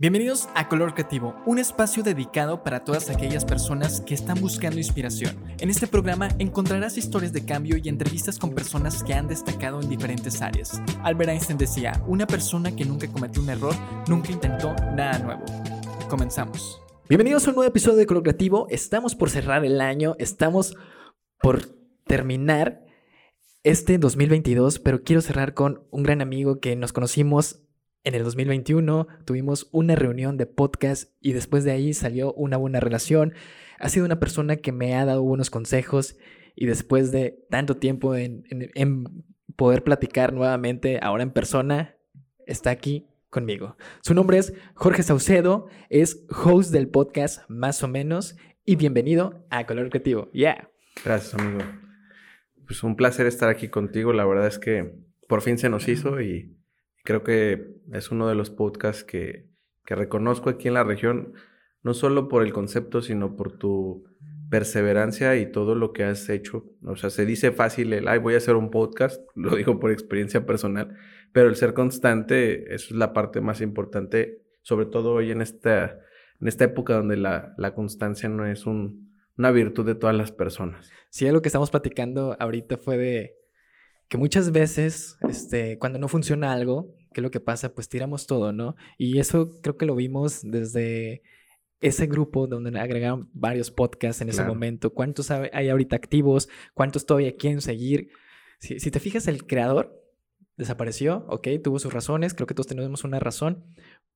Bienvenidos a Color Creativo, un espacio dedicado para todas aquellas personas que están buscando inspiración. En este programa encontrarás historias de cambio y entrevistas con personas que han destacado en diferentes áreas. Albert Einstein decía, una persona que nunca cometió un error, nunca intentó nada nuevo. Comenzamos. Bienvenidos a un nuevo episodio de Color Creativo. Estamos por cerrar el año, estamos por terminar este 2022, pero quiero cerrar con un gran amigo que nos conocimos en el 2021 tuvimos una reunión de podcast y después de ahí salió una buena relación. Ha sido una persona que me ha dado buenos consejos y después de tanto tiempo en, poder platicar nuevamente, ahora en persona, está aquí conmigo. Su nombre es Jorge Saucedo, es host del podcast Más o menos y bienvenido a Color Creativo. Yeah. Gracias, amigo. Pues un placer estar aquí contigo. La verdad es que por fin se nos hizo y Creo que es uno de los podcasts que, que reconozco aquí en la región, no solo por el concepto, sino por tu perseverancia y todo lo que has hecho. O sea, se dice fácil el, ay, voy a hacer un podcast, lo digo por experiencia personal, pero el ser constante, eso es la parte más importante, sobre todo hoy en esta, en esta época donde la, la constancia no es un, una virtud de todas las personas. Sí, lo que estamos platicando ahorita fue de que muchas veces, este, cuando no funciona algo, ¿qué es lo que pasa? Pues tiramos todo, ¿no? Y eso creo que lo vimos desde ese grupo donde agregaron varios podcasts en ese momento. ¿Cuántos hay ahorita activos? ¿Cuántos todavía quieren seguir? Si, si te fijas, el creador desapareció, ok, tuvo sus razones, creo que todos tenemos una razón,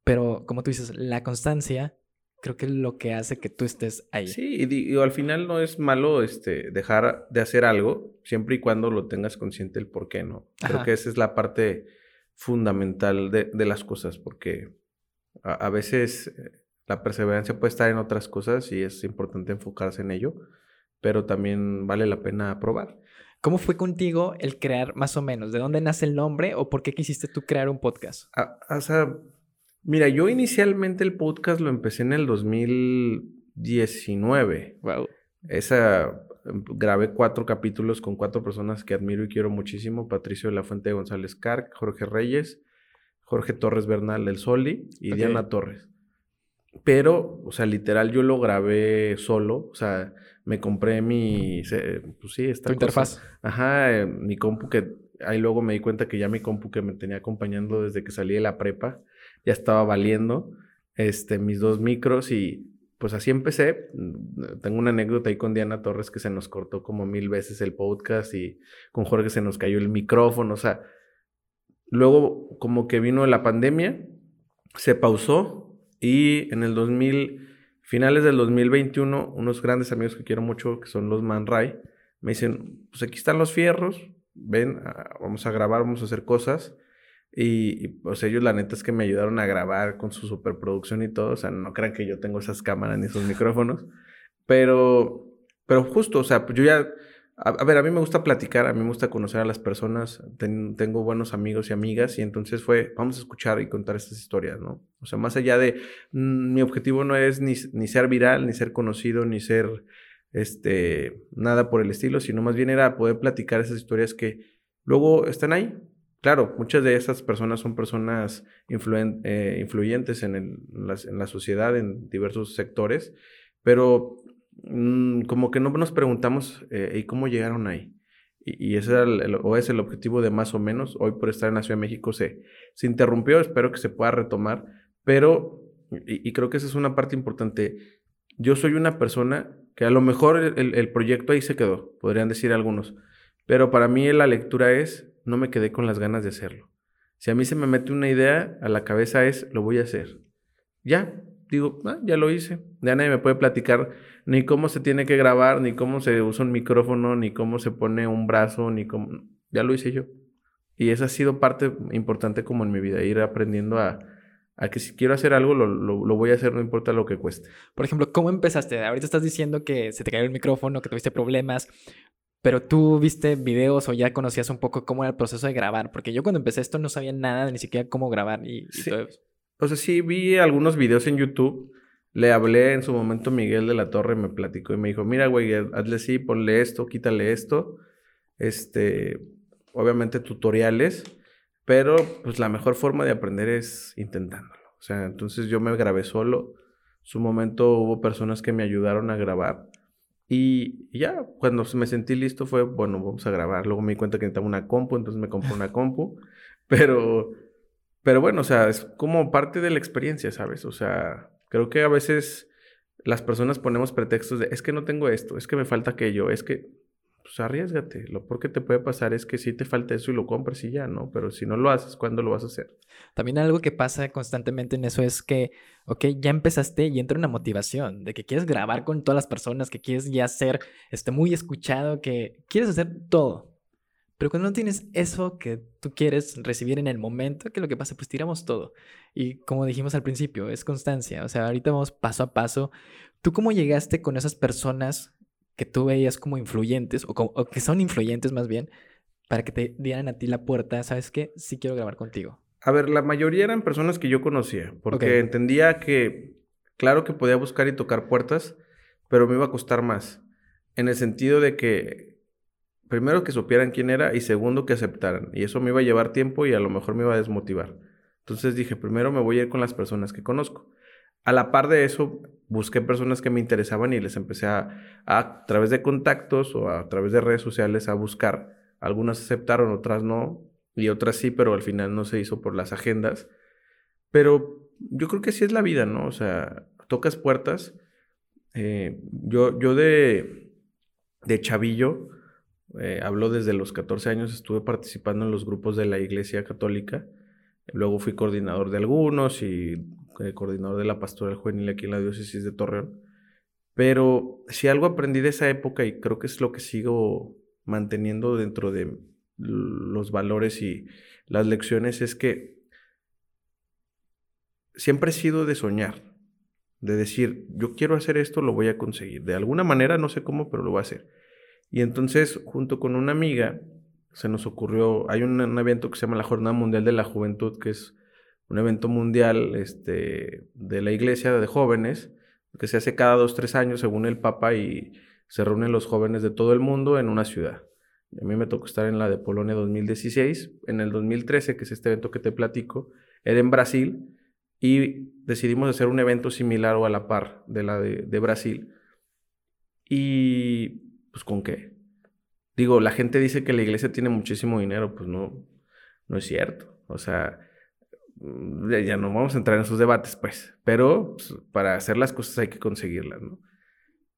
pero como tú dices, la constancia creo que es lo que hace que tú estés ahí. Sí, y, al final no es malo este, dejar de hacer algo, siempre y cuando lo tengas consciente el por qué, ¿no? Creo que esa es la parte fundamental de, las cosas, porque a, veces eh, la perseverancia puede estar en otras cosas y es importante enfocarse en ello, pero también vale la pena probar. ¿Cómo fue contigo el crear más o menos? ¿De dónde nace el nombre o por qué quisiste tú crear un podcast? Ah, o sea, Mira, yo inicialmente el podcast lo empecé en el 2019. Wow. Esa grabé cuatro capítulos con cuatro personas que admiro y quiero muchísimo: Patricio de la Fuente González Carc, Jorge Reyes, Jorge Torres Bernal del Soli y Diana Torres. Pero, o sea, literal, yo lo grabé solo. O sea, me compré mi. Pues sí, esta. Tu interfaz. Ajá, eh, mi compu que. Ahí luego me di cuenta que ya mi compu que me tenía acompañando desde que salí de la prepa ya estaba valiendo este, mis dos micros y pues así empecé. Tengo una anécdota ahí con Diana Torres que se nos cortó como mil veces el podcast y con Jorge se nos cayó el micrófono, o sea, luego como que vino la pandemia, se pausó y en el 2000, finales del 2021, unos grandes amigos que quiero mucho, que son los Man Ray, me dicen, pues aquí están los fierros, ven, ah, vamos a grabar, vamos a hacer cosas. Y, pues ellos la neta es que me ayudaron a grabar con su superproducción y todo. O sea, no crean que yo tengo esas cámaras ni esos micrófonos. Pero, pero justo, o sea, yo ya... A, ver, a mí me gusta platicar, a mí me gusta conocer a las personas. tengo buenos amigos y amigas y entonces fue, vamos a escuchar y contar estas historias, ¿no? O sea, más allá de... Mm, mi objetivo no es ni, ni ser viral, ni ser conocido, ni ser... Este, nada por el estilo, sino más bien era poder platicar esas historias que luego están ahí, Claro, muchas de esas personas son personas eh, influyentes en, la, sociedad, en diversos sectores, pero mm, como que no nos preguntamos, eh, ¿y cómo llegaron ahí? Y, ese es el objetivo de más o menos. Hoy por estar en la Ciudad de México se, se interrumpió, espero que se pueda retomar, pero, y, creo que esa es una parte importante, yo soy una persona que a lo mejor el proyecto ahí se quedó, podrían decir algunos, pero para mí la lectura es no me quedé con las ganas de hacerlo. Si a mí se me mete una idea a la cabeza es, lo voy a hacer. Ya, digo, ah, ya lo hice. Ya nadie me puede platicar ni cómo se tiene que grabar, ni cómo se usa un micrófono, ni cómo se pone un brazo, ni cómo... Ya lo hice yo. Y esa ha sido parte importante como en mi vida, ir aprendiendo a, a que si quiero hacer algo, lo, lo, voy a hacer, no importa lo que cueste. Por ejemplo, ¿cómo empezaste? Ahorita estás diciendo que se te cayó el micrófono, que tuviste problemas. Pero tú viste videos o ya conocías un poco cómo era el proceso de grabar, porque yo cuando empecé esto no sabía nada, ni siquiera cómo grabar y, todo eso. O sea, sí, vi algunos videos en YouTube. Le hablé en su momento Miguel de la Torre, me platicó y me dijo, mira, güey, hazle así, ponle esto, quítale esto. Este, obviamente tutoriales, pero pues la mejor forma de aprender es intentándolo. O sea, entonces yo me grabé solo. Su momento hubo personas que me ayudaron a grabar. Y, ya, cuando me sentí listo fue, bueno, vamos a grabar. Luego me di cuenta que necesitaba una compu, entonces me compré una compu. Pero, pero bueno, o sea, es como parte de la experiencia, ¿sabes? O sea, creo que a veces las personas ponemos pretextos de, es que no tengo esto, es que me falta aquello, es que, pues arriesgate. Lo peor que te puede pasar es que si te falta eso y lo compras y ya, ¿no? Pero si no lo haces, ¿cuándo lo vas a hacer? También algo que pasa constantemente en eso es que, ok, ya empezaste y entra una motivación de que quieres grabar con todas las personas, que quieres ya ser este, muy escuchado, que quieres hacer todo. Pero cuando no tienes eso que tú quieres recibir en el momento, que lo que pasa, pues tiramos todo. Y como dijimos al principio, es constancia. O sea, ahorita vamos paso a paso. ¿Tú cómo llegaste con esas personas que tú veías como influyentes, o, que son influyentes más bien, para que te dieran a ti la puerta? ¿Sabes qué? Sí quiero grabar contigo. A ver, la mayoría eran personas que yo conocía, porque entendía que, claro que podía buscar y tocar puertas, pero me iba a costar más. En el sentido de que primero que supieran quién era y segundo que aceptaran. Y eso me iba a llevar tiempo y a lo mejor me iba a desmotivar. Entonces dije, primero me voy a ir con las personas que conozco. A la par de eso, busqué personas que me interesaban y les empecé a, a, través de contactos o a través de redes sociales a buscar. Algunas aceptaron, otras no, y otras sí, pero al final no se hizo por las agendas. Pero yo creo que así es la vida, ¿no? O sea, tocas puertas. Eh, yo, yo de, de chavillo, eh, hablo desde los 14 años, estuve participando en los grupos de la Iglesia Católica. Luego fui coordinador de algunos y coordinador de la pastoral juvenil aquí en la diócesis de Torreón. Pero si algo aprendí de esa época y creo que es lo que sigo manteniendo dentro de los valores y las lecciones es que siempre he sido de soñar, de decir, yo quiero hacer esto, lo voy a conseguir. De alguna manera, no sé cómo, pero lo voy a hacer. Y entonces, junto con una amiga, se nos ocurrió, hay un, evento que se llama la Jornada Mundial de la Juventud, que es un evento mundial este, de la iglesia de jóvenes, que se hace cada dos, tres años según el Papa y se reúnen los jóvenes de todo el mundo en una ciudad. A mí me tocó estar en la de Polonia 2016. En el 2013, que es este evento que te platico, era en Brasil y decidimos hacer un evento similar o a la par de la de, de Brasil. Y pues con qué. Digo, la gente dice que la iglesia tiene muchísimo dinero, pues no, no es cierto. O sea, ya no vamos a entrar en esos debates, pues, pero pues, para hacer las cosas hay que conseguirlas, ¿no?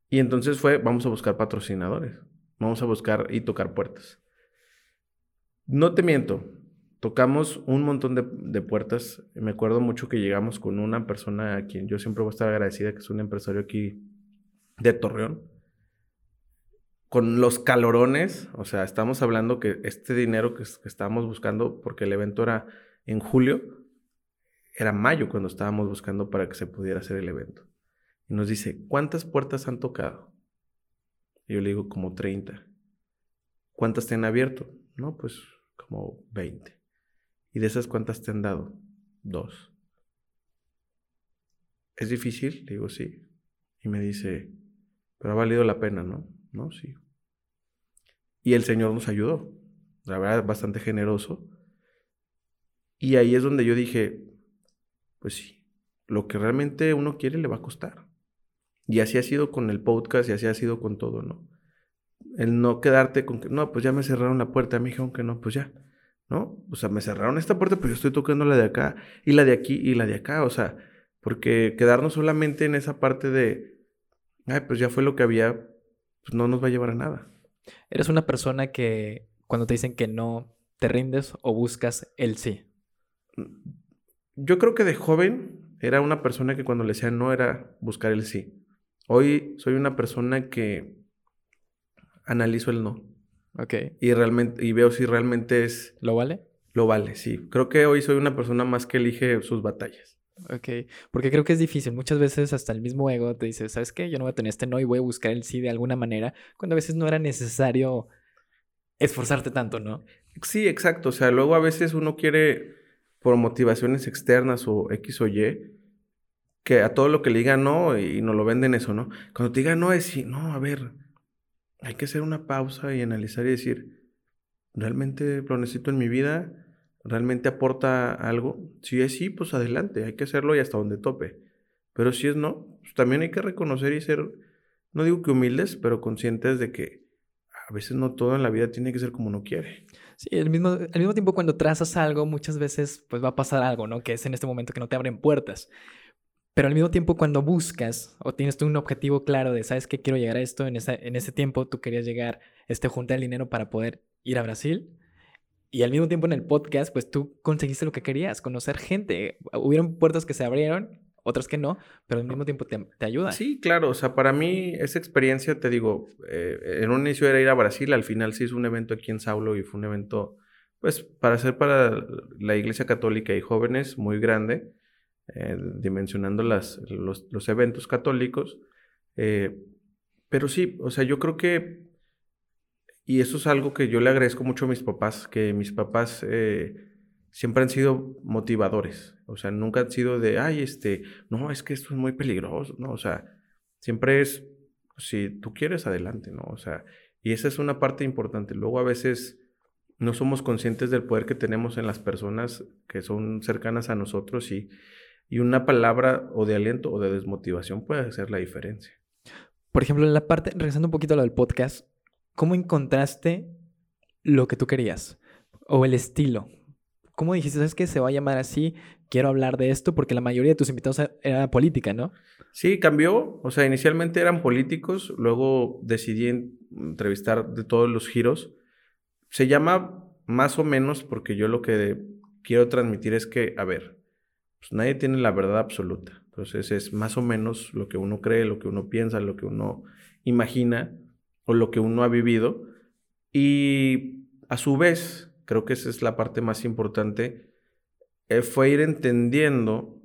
Y entonces fue, vamos a buscar patrocinadores, vamos a buscar y tocar puertas. No te miento, tocamos un montón de, de, puertas. Me acuerdo mucho que llegamos con una persona a quien yo siempre voy a estar agradecida, que es un empresario aquí de Torreón con los calorones, o sea, estamos hablando que este dinero que, estábamos buscando, porque el evento era en julio, era mayo cuando estábamos buscando para que se pudiera hacer el evento. Y nos dice, ¿cuántas puertas han tocado? Y yo le digo, como 30. ¿Cuántas te han abierto? No, pues como 20. ¿Y de esas cuántas te han dado? Dos. ¿Es difícil? Le digo, sí. Y me dice, pero ha valido la pena, ¿no? No, sí. Y el Señor nos ayudó. La verdad, bastante generoso. Y ahí es donde yo dije, pues sí, lo que realmente uno quiere le va a costar. Y así ha sido con el podcast y así ha sido con todo, ¿no? El no quedarte con que, no, pues ya me cerraron la puerta, me dijeron que no, pues ya, ¿no? O sea, me cerraron esta puerta, pero yo estoy tocando la de acá y la de aquí y la de acá, o sea, porque quedarnos solamente en esa parte de, ay, pues ya fue lo que había, pues no nos va a llevar a nada. Eres una persona que cuando te dicen que no, te rindes o buscas el sí. Yo creo que de joven era una persona que cuando le decía no era buscar el sí. Hoy soy una persona que analizo el no. Ok. Y realmente, y veo si realmente es. ¿Lo vale? Lo vale, sí. Creo que hoy soy una persona más que elige sus batallas. Ok, porque creo que es difícil. Muchas veces hasta el mismo ego te dice, ¿sabes qué? Yo no voy a tener este no y voy a buscar el sí de alguna manera, cuando a veces no era necesario esforzarte tanto, ¿no? Sí, exacto. O sea, luego a veces uno quiere, por motivaciones externas o X o Y, que a todo lo que le diga no y no lo venden eso, ¿no? Cuando te diga no es sí, no, a ver, hay que hacer una pausa y analizar y decir, ¿realmente lo necesito en mi vida? realmente aporta algo. Si es sí, pues adelante, hay que hacerlo y hasta donde tope. Pero si es no, pues también hay que reconocer y ser, no digo que humildes, pero conscientes de que a veces no todo en la vida tiene que ser como uno quiere. Sí, al mismo, al mismo tiempo cuando trazas algo, muchas veces pues va a pasar algo, ¿no? Que es en este momento que no te abren puertas. Pero al mismo tiempo cuando buscas o tienes un objetivo claro de, ¿sabes qué? Quiero llegar a esto, en, esa, en ese tiempo tú querías llegar, este, juntar el dinero para poder ir a Brasil. Y al mismo tiempo en el podcast, pues tú conseguiste lo que querías, conocer gente. Hubieron puertas que se abrieron, otras que no, pero al mismo tiempo te, te ayuda. Sí, claro. O sea, para mí esa experiencia, te digo, eh, en un inicio era ir a Brasil, al final se hizo un evento aquí en Saulo y fue un evento, pues, para hacer para la Iglesia Católica y jóvenes muy grande eh, dimensionando las, los, eventos católicos. Eh, pero sí, o sea, yo creo que, y eso es algo que yo le agradezco mucho a mis papás, que mis papás siempre han sido motivadores, o sea, nunca han sido de, ay, este, no, es que esto es muy peligroso, ¿no? O sea, siempre es, si tú quieres, adelante, ¿no? O sea, y esa es una parte importante. Luego a veces no somos conscientes del poder que tenemos en las personas que son cercanas a nosotros y, y una palabra o de aliento o de desmotivación puede hacer la diferencia. Por ejemplo, en la parte, regresando un poquito a lo del podcast, ¿cómo encontraste lo que tú querías? O el estilo. ¿Cómo dijiste, sabes que se va a llamar así? Quiero hablar de esto porque la mayoría de tus invitados era política, ¿no? Sí, cambió. O sea, inicialmente eran políticos, luego decidí entrevistar de todos los giros. Se llama más o menos porque yo lo que quiero transmitir es que, a ver, pues nadie tiene la verdad absoluta. Entonces es más o menos lo que uno cree, lo que uno piensa, lo que uno imagina o lo que uno ha vivido. Y a su vez, creo que esa es la parte más importante, eh, fue ir entendiendo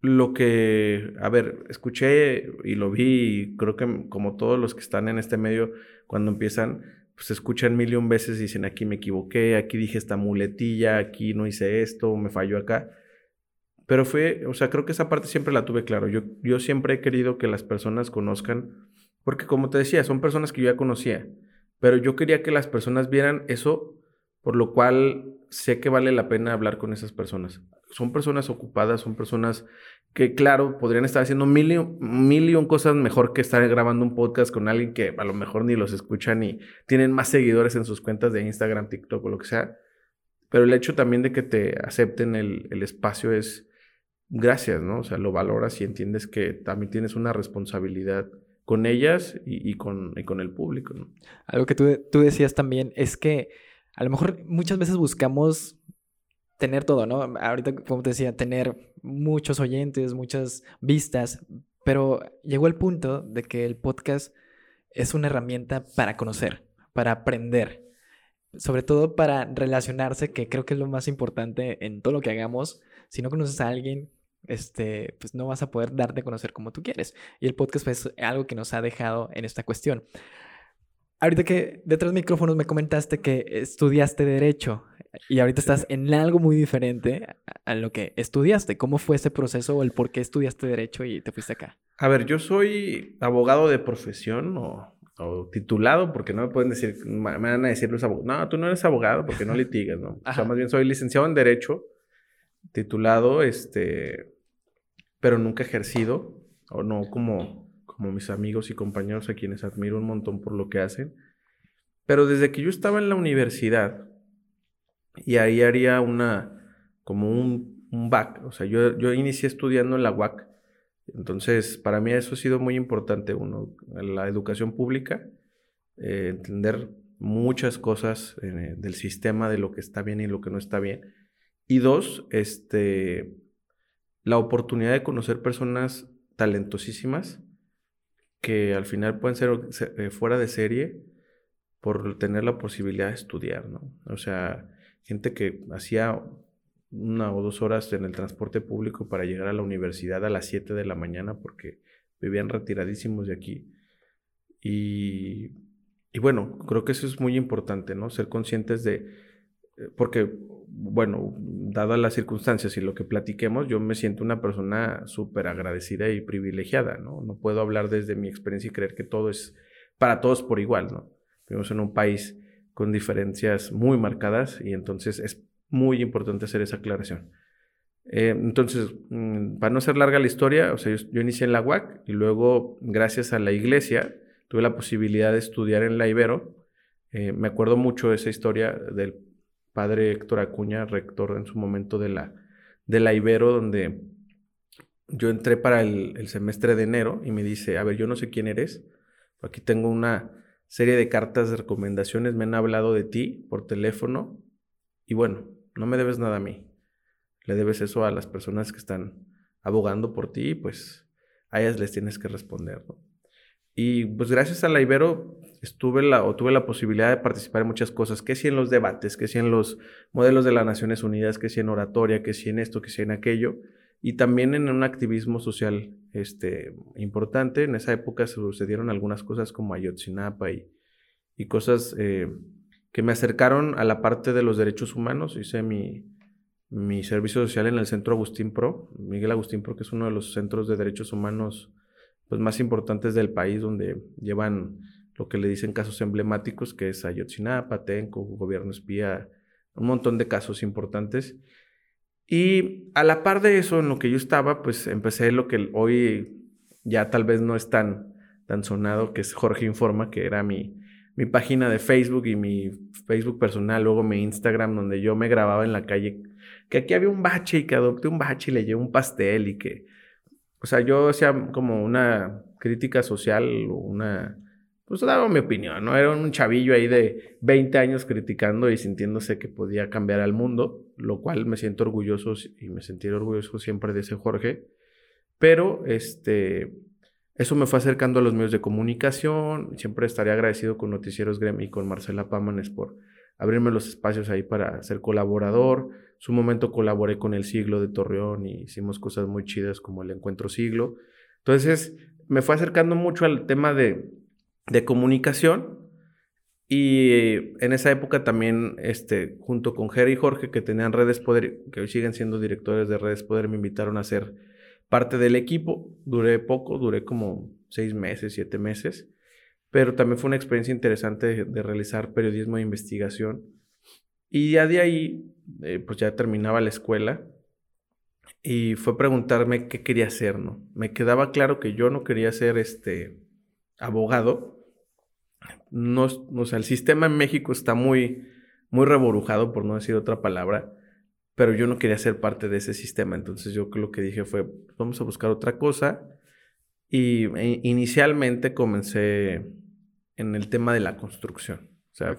lo que, a ver, escuché y lo vi, y creo que como todos los que están en este medio, cuando empiezan, pues escuchan mil y un veces y dicen, aquí me equivoqué, aquí dije esta muletilla, aquí no hice esto, me falló acá. Pero fue, o sea, creo que esa parte siempre la tuve claro. Yo, yo siempre he querido que las personas conozcan, porque como te decía, son personas que yo ya conocía, pero yo quería que las personas vieran eso, por lo cual sé que vale la pena hablar con esas personas. Son personas ocupadas, son personas que, claro, podrían estar haciendo mil y, mil y un cosas mejor que estar grabando un podcast con alguien que a lo mejor ni los escuchan ni tienen más seguidores en sus cuentas de Instagram, TikTok o lo que sea. Pero el hecho también de que te acepten el, el espacio es, gracias, ¿no? O sea, lo valoras y entiendes que también tienes una responsabilidad con ellas y, con, con, el público, ¿no? Algo que tú, tú, decías también es que a lo mejor muchas veces buscamos tener todo, ¿no? Ahorita, como te decía, tener muchos oyentes, muchas vistas, pero llegó el punto de que el podcast es una herramienta para conocer, para aprender, sobre todo para relacionarse, que creo que es lo más importante en todo lo que hagamos. Si no conoces a alguien, este, pues no vas a poder darte a conocer como tú quieres. Y el podcast pues, es algo que nos ha dejado en esta cuestión. Ahorita que detrás de micrófonos me comentaste que estudiaste derecho y ahorita estás en algo muy diferente a lo que estudiaste. ¿Cómo fue ese proceso o el por qué estudiaste derecho y te fuiste acá? A ver, yo soy abogado de profesión o, titulado, porque no me pueden decir, me van a decir los abogados, no, tú no eres abogado porque no litigas, ¿no? O sea, más bien soy licenciado en derecho, titulado, este, pero nunca ejercido, o no como, como mis amigos y compañeros a quienes admiro un montón por lo que hacen. Pero desde que yo estaba en la universidad, y ahí haría una, como un, un back, o sea, yo, yo inicié estudiando en la UAC, entonces para mí eso ha sido muy importante, uno, la educación pública, eh, entender muchas cosas eh, del sistema, de lo que está bien y lo que no está bien. Y dos, este, la oportunidad de conocer personas talentosísimas que al final pueden ser eh, fuera de serie por tener la posibilidad de estudiar, ¿no? O sea, gente que hacía una o dos horas en el transporte público para llegar a la universidad a las 7 de la mañana porque vivían retiradísimos de aquí. Y, y bueno, creo que eso es muy importante, ¿no? Ser conscientes de, eh, porque bueno, dadas las circunstancias y lo que platiquemos, yo me siento una persona súper agradecida y privilegiada, ¿no? No puedo hablar desde mi experiencia y creer que todo es para todos por igual, ¿no? Vivimos en un país con diferencias muy marcadas y entonces es muy importante hacer esa aclaración. Eh, entonces, mm, para no ser larga la historia, o sea, yo, inicié en la UAC y luego, gracias a la iglesia, tuve la posibilidad de estudiar en la Ibero. Eh, me acuerdo mucho de esa historia del padre Héctor Acuña, rector en su momento de la, de la Ibero, donde yo entré para el, semestre de enero y me dice, a ver, yo no sé quién eres, aquí tengo una serie de cartas de recomendaciones, me han hablado de ti por teléfono y bueno, no me debes nada a mí. Le debes eso a las personas que están abogando por ti, pues a ellas les tienes que responder, Y pues gracias a la Ibero estuve la, o tuve la posibilidad de participar en muchas cosas, que si en los debates, que si en los modelos de las Naciones Unidas, que si en oratoria, que si en esto, que si en aquello, y también en un activismo social este, importante. En esa época sucedieron algunas cosas como Ayotzinapa y, y cosas eh, que me acercaron a la parte de los derechos humanos. Hice mi, mi servicio social en el Centro Agustín Pro, Miguel Agustín Pro, que es uno de los centros de derechos humanos pues, más importantes del país, donde llevan lo que le dicen casos emblemáticos, que es Ayotzinapa, Tenco, gobierno espía, un montón de casos importantes. Y a la par de eso, en lo que yo estaba, pues empecé lo que hoy ya tal vez no es tan, tan sonado, que es Jorge Informa, que era mi, mi página de Facebook y mi Facebook personal, luego mi Instagram, donde yo me grababa en la calle que aquí había un bache y que adopté un bache y le llevé un pastel y que, o sea, yo hacía como una crítica social, una, pues daba mi opinión, ¿no? Era un chavillo ahí de 20 años criticando y sintiéndose que podía cambiar al mundo, lo cual me siento orgulloso y me sentiré orgulloso siempre de ese Jorge, pero este... Eso me fue acercando a los medios de comunicación. Siempre estaré agradecido con Noticieros Gremi y con Marcela Pámanes por abrirme los espacios ahí para ser colaborador. Su momento colaboré con el Siglo de Torreón y hicimos cosas muy chidas como el Encuentro Siglo. Entonces, me fue acercando mucho al tema de, de comunicación y en esa época también, este, junto con Jerry y Jorge, que tenían Redes Poder, que hoy siguen siendo directores de Redes Poder, me invitaron a ser parte del equipo. Duré poco, duré como seis meses, siete meses pero también fue una experiencia interesante de, realizar periodismo de investigación. Y ya de ahí, eh, pues ya terminaba la escuela y fue preguntarme qué quería hacer, ¿no? Me quedaba claro que yo no quería ser este abogado. No, o sea, el sistema en México está muy, muy reborujado, por no decir otra palabra, pero yo no quería ser parte de ese sistema. Entonces yo lo que dije fue, vamos a buscar otra cosa y e, inicialmente comencé en el tema de la construcción. O sea,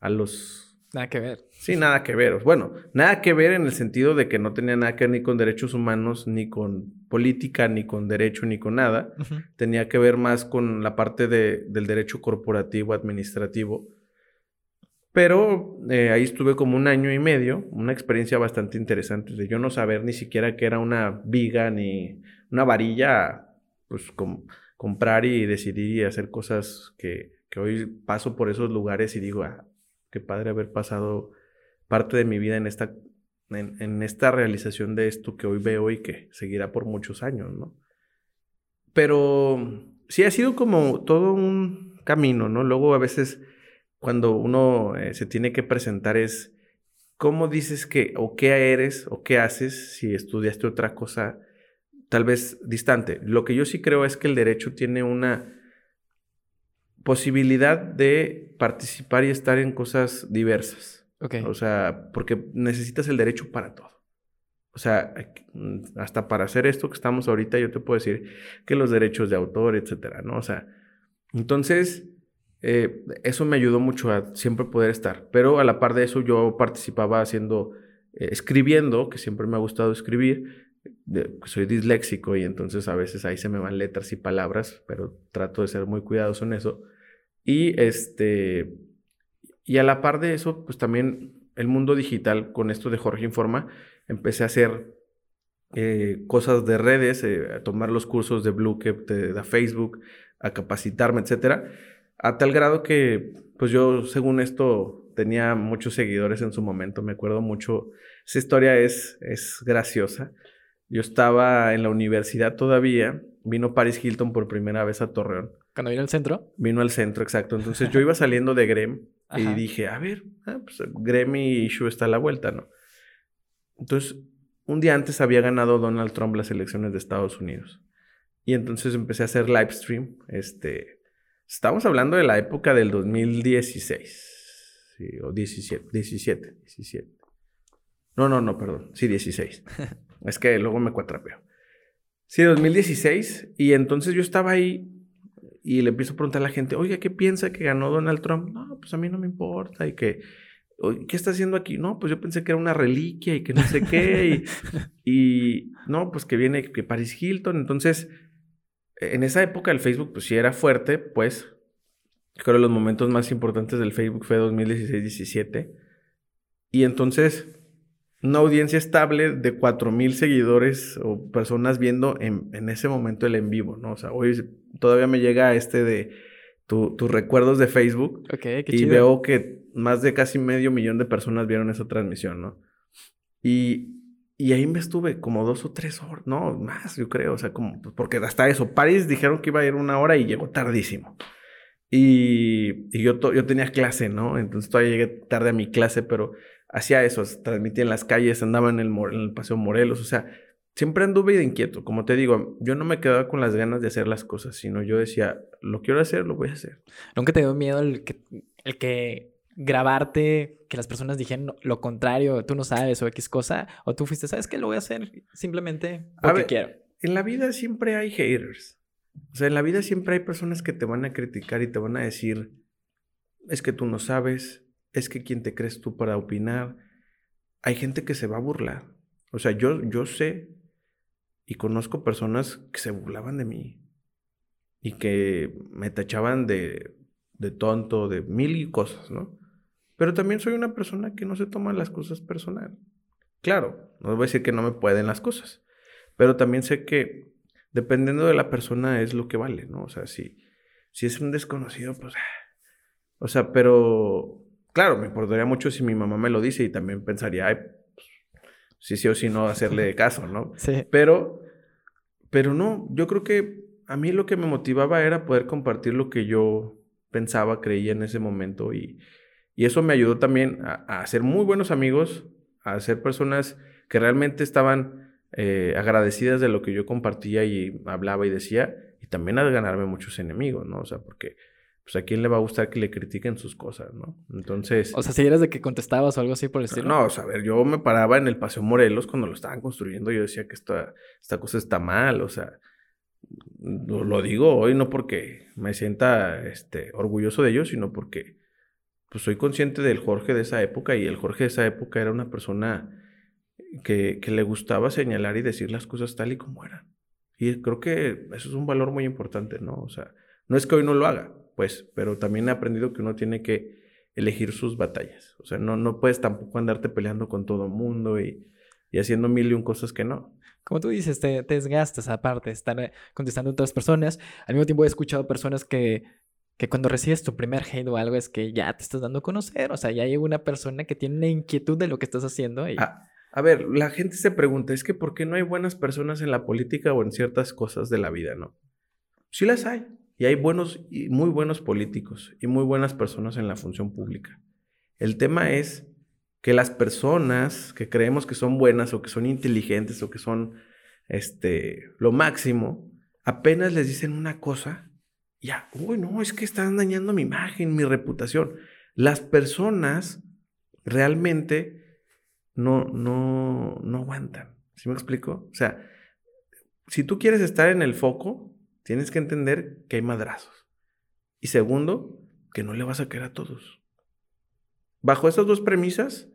a los... Nada que ver. Sí, nada que ver. Bueno, nada que ver en el sentido de que no tenía nada que ver ni con derechos humanos, ni con política, ni con derecho, ni con nada. Tenía que ver más con la parte de, del derecho corporativo, administrativo. Pero eh, ahí estuve como un año y medio, una experiencia bastante interesante de yo no saber ni siquiera que era una viga ni una varilla pues comprar y decidir y hacer cosas que, hoy paso por esos lugares y digo, ah, qué padre haber pasado parte de mi vida en esta, en, esta realización de esto que hoy veo y que seguirá por muchos años, ¿no? Pero sí ha sido como todo un camino, ¿no? Luego a veces cuando uno eh, se tiene que presentar es cómo dices que o qué eres o qué haces si estudiaste otra cosa tal vez distante. Lo que yo sí creo es que el derecho tiene una posibilidad de participar y estar en cosas diversas. O sea, porque necesitas el derecho para todo. O sea, hasta para hacer esto que estamos ahorita, yo te puedo decir que los derechos de autor, etcétera, ¿no? O sea, entonces, eh, eso me ayudó mucho a siempre poder estar. Pero a la par de eso, yo participaba haciendo, eh, escribiendo, que siempre me ha gustado escribir, soy disléxico y entonces a veces ahí se me van letras y palabras, pero trato de ser muy cuidadoso en eso. Y este y a la par de eso, pues también el mundo digital con esto de Jorge Informa, empecé a hacer eh, cosas de redes, eh, a tomar los cursos de Blue que te da Facebook, a capacitarme, etcétera, a tal grado que pues yo según esto tenía muchos seguidores en su momento, me acuerdo mucho, esa historia es, es graciosa. Yo estaba en la universidad todavía. Vino Paris Hilton por primera vez a Torreón. ¿Cuando vino al centro? Vino al centro, exacto. Entonces yo iba saliendo de Grem Y dije, a ver, ah, pues Grammy issue está a la vuelta, ¿no? Entonces, un día antes había ganado Donald Trump las elecciones de Estados Unidos. Y entonces empecé a hacer live stream. Este, estamos hablando de la época del 2016. Sí, o 17, 17, 17. No, no, no, perdón. Sí, 16. es que luego me cuatrapeo. Sí, 2016. Y entonces yo estaba ahí y le empiezo a preguntar a la gente, oiga, ¿qué piensa que ganó Donald Trump? No, pues a mí no me importa. Y que, ¿qué está haciendo aquí? No, pues yo pensé que era una reliquia y que no sé qué. y, no, pues que viene que Paris Hilton. Entonces, en esa época el Facebook, pues sí era fuerte, pues. Creo que los momentos más importantes del Facebook fue 2016-17. Y entonces una audiencia estable de 4.000 seguidores o personas viendo en, ese momento el en vivo, ¿no? O sea, hoy todavía me llega este de tus recuerdos de Facebook y veo que más de casi medio millón de personas vieron esa transmisión, ¿no? Y, y ahí me estuve como dos o tres horas, no, más yo creo, o sea, como, pues, porque hasta eso, París dijeron que iba a ir una hora y llegó tardísimo. Y, y yo, yo tenía clase, ¿no? Entonces todavía llegué tarde a mi clase, pero hacía eso, transmitía en las calles, andaba en el, en el Paseo Morelos, o sea, siempre anduve de inquieto. Como te digo, yo no me quedaba con las ganas de hacer las cosas, sino yo decía, lo quiero hacer, lo voy a hacer. ¿Nunca te dio miedo el que, el que grabarte, que las personas dijeran lo contrario, tú no sabes o X cosa, o tú fuiste, ¿sabes qué? Lo voy a hacer simplemente porque quiero. En la vida siempre hay haters. O sea, en la vida siempre hay personas que te van a criticar y te van a decir, es que tú no sabes, es que quién te crees tú para opinar. Hay gente que se va a burlar. O sea, yo, yo sé y conozco personas que se burlaban de mí y que me tachaban de, de tonto, de mil y cosas, ¿no? Pero también soy una persona que no se toma las cosas personal. Claro, no voy a decir que no me pueden las cosas, pero también sé que dependiendo de la persona es lo que vale, ¿no? O sea, si, si es un desconocido, pues... Ah, o sea, pero Claro, me importaría mucho si mi mamá me lo dice y también pensaría, ay, pues, sí, sí o sí no hacerle caso, ¿no? Sí. Pero, pero no, yo creo que a mí lo que me motivaba era poder compartir lo que yo pensaba, creía en ese momento y, y eso me ayudó también a, a, ser muy buenos amigos, a ser personas que realmente estaban eh, agradecidas de lo que yo compartía y hablaba y decía y también a ganarme muchos enemigos, ¿no? O sea, porque pues a quién le va a gustar que le critiquen sus cosas, ¿no? Entonces... O sea, si eras de que contestabas o algo así por el estilo. No, o sea, a ver, yo me paraba en el Paseo Morelos cuando lo estaban construyendo, yo decía que esta, esta cosa está mal, o sea, lo, digo hoy no porque me sienta este, orgulloso de ellos, sino porque pues soy consciente del Jorge de esa época y el Jorge de esa época era una persona que, que le gustaba señalar y decir las cosas tal y como eran. Y creo que eso es un valor muy importante, ¿no? O sea, no es que hoy no lo haga, pues, pero también he aprendido que uno tiene que elegir sus batallas. O sea, no, no puedes tampoco andarte peleando con todo el mundo y, y, haciendo mil y un cosas que no. Como tú dices, te, te desgastas aparte estar eh, contestando a otras personas. Al mismo tiempo he escuchado personas que, que cuando recibes tu primer hate o algo es que ya te estás dando a conocer. O sea, ya hay una persona que tiene una inquietud de lo que estás haciendo. Y... A, a ver, la gente se pregunta, es que ¿por qué no hay buenas personas en la política o en ciertas cosas de la vida, no? Sí las hay. Y hay buenos y muy buenos políticos y muy buenas personas en la función pública. El tema es que las personas que creemos que son buenas o que son inteligentes o que son este, lo máximo, apenas les dicen una cosa, ya, uy, no, es que están dañando mi imagen, mi reputación. Las personas realmente no, no, no aguantan. ¿Sí me explico? O sea, si tú quieres estar en el foco, tienes que entender que hay madrazos. Y segundo, que no le vas a caer a todos. Bajo esas dos premisas,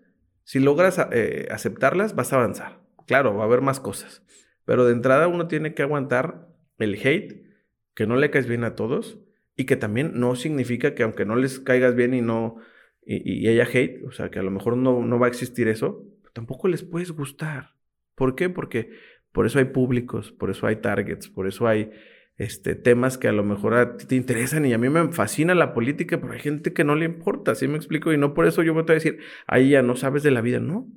si logras eh, aceptarlas, vas a avanzar. Claro, va a haber más cosas. Pero de entrada uno tiene que aguantar el hate, que no le caes bien a todos, y que también no significa que aunque no les caigas bien y no y, haya hate, o sea, que a lo mejor no, no va a existir eso, tampoco les puedes gustar. ¿Por qué? Porque por eso hay públicos, por eso hay targets, por eso hay este, temas que a lo mejor a ti te interesan y a mí me fascina la política, pero hay gente que no le importa, ¿sí me explico? Y no por eso yo me voy a decir, ahí ya no sabes de la vida, no.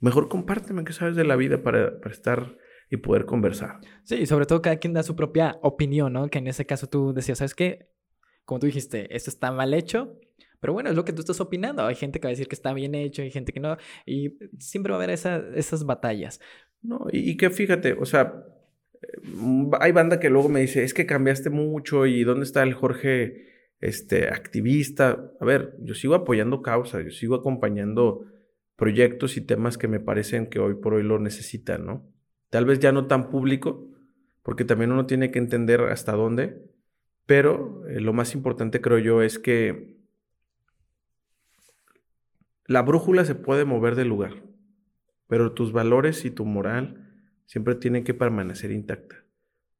Mejor compárteme qué sabes de la vida para, para estar y poder conversar. Sí, y sobre todo cada quien da su propia opinión, ¿no? Que en ese caso tú decías, ¿sabes qué? Como tú dijiste, esto está mal hecho, Pero bueno, es lo que tú estás opinando. Hay gente que va a decir que está bien hecho, hay gente que no, y siempre va a haber esas batallas. No, y, que fíjate, o sea, hay banda que luego me dice, es que cambiaste mucho y ¿dónde está el Jorge este, activista? A ver, yo sigo apoyando causas, yo sigo acompañando proyectos y temas que me parecen que hoy por hoy lo necesitan, ¿no? Tal vez ya no tan público, porque también uno tiene que entender hasta dónde, pero eh, lo más importante creo yo es que la brújula se puede mover del lugar, pero tus valores y tu moral siempre tienen que permanecer intacta.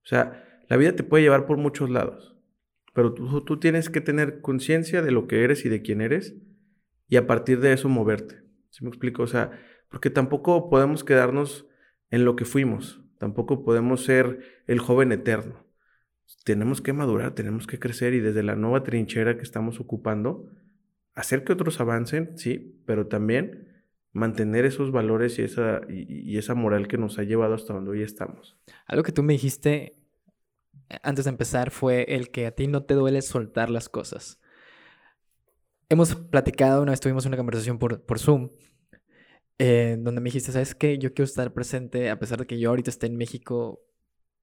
O sea, la vida te puede llevar por muchos lados, pero tú, tú tienes que tener conciencia de lo que eres y de quién eres y a partir de eso moverte. ¿Sí me explico? O sea, porque tampoco podemos quedarnos en lo que fuimos, tampoco podemos ser el joven eterno. Tenemos que madurar, tenemos que crecer y desde la nueva trinchera que estamos ocupando, hacer que otros avancen, sí, pero también mantener esos valores y esa, y, esa moral que nos ha llevado hasta donde hoy estamos. Algo que tú me dijiste eh, antes de empezar fue el que a ti no te duele soltar las cosas. Hemos platicado, una vez tuvimos una conversación por, por Zoom, eh, donde me dijiste, ¿sabes qué? Yo quiero estar presente, a pesar de que yo ahorita esté en México,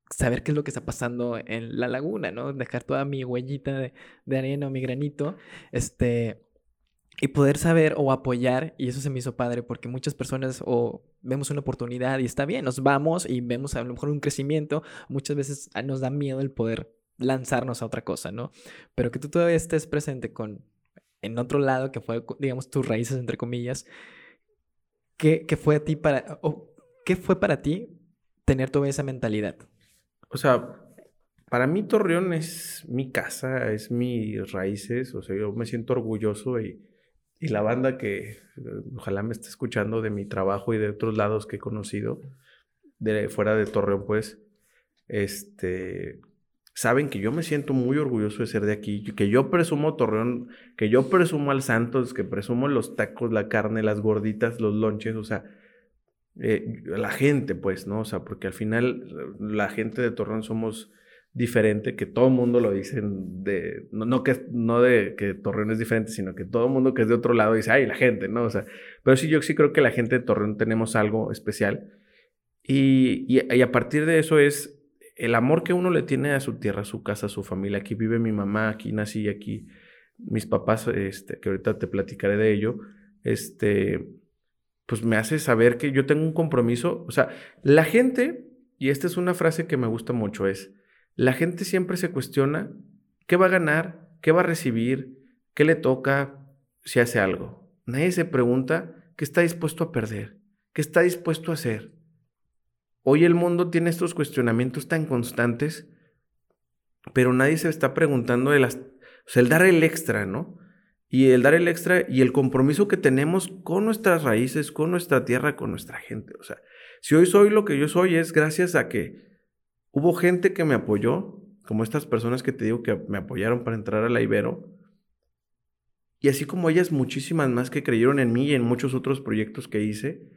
saber qué es lo que está pasando en la laguna, ¿no? Dejar toda mi huellita de, de arena o mi granito, este, y poder saber o apoyar, y eso se me hizo padre, porque muchas personas o vemos una oportunidad y está bien, nos vamos y vemos a lo mejor un crecimiento, muchas veces ah, nos da miedo el poder lanzarnos a otra cosa, ¿no? Pero que tú todavía estés presente con en otro lado, que fue, digamos, tus raíces, entre comillas, ¿qué, fue a ti para, o qué fue para ti tener toda esa mentalidad? O sea, para mí Torreón es mi casa, es mis raíces, o sea, yo me siento orgulloso y, y la banda que eh, ojalá me esté escuchando de mi trabajo y de otros lados que he conocido, de fuera de Torreón, pues, este, saben que yo me siento muy orgulloso de ser de aquí, que yo presumo Torreón, que yo presumo al Santos, que presumo los tacos, la carne, las gorditas, los lonches, o sea, eh, la gente, pues, ¿no? O sea, porque al final la gente de Torreón somos diferente, que todo el mundo lo dicen de, no, que, no de que Torreón es diferente, sino que todo el mundo que es de otro lado dice, ay, la gente, ¿no? O sea, pero sí, yo sí creo que la gente de Torreón tenemos algo especial. Y, y a partir de eso es el amor que uno le tiene a su tierra, a su casa, a su familia. Aquí vive mi mamá, aquí nací, aquí mis papás, este, que ahorita te platicaré de ello, este, pues me hace saber que yo tengo un compromiso. O sea, la gente, y esta es una frase que me gusta mucho, es, la gente siempre se cuestiona qué va a ganar, qué va a recibir, qué le toca si hace algo. Nadie se pregunta qué está dispuesto a perder, qué está dispuesto a hacer. Hoy el mundo tiene estos cuestionamientos tan constantes, pero nadie se está preguntando el dar el extra, ¿no? Y el dar el extra y el compromiso que tenemos con nuestras raíces, con nuestra tierra, con nuestra gente. O sea, si hoy soy lo que yo soy es gracias a que hubo gente que me apoyó, como estas personas que te digo que me apoyaron para entrar a la Ibero. Y así como ellas, muchísimas más que creyeron en mí y en muchos otros proyectos que hice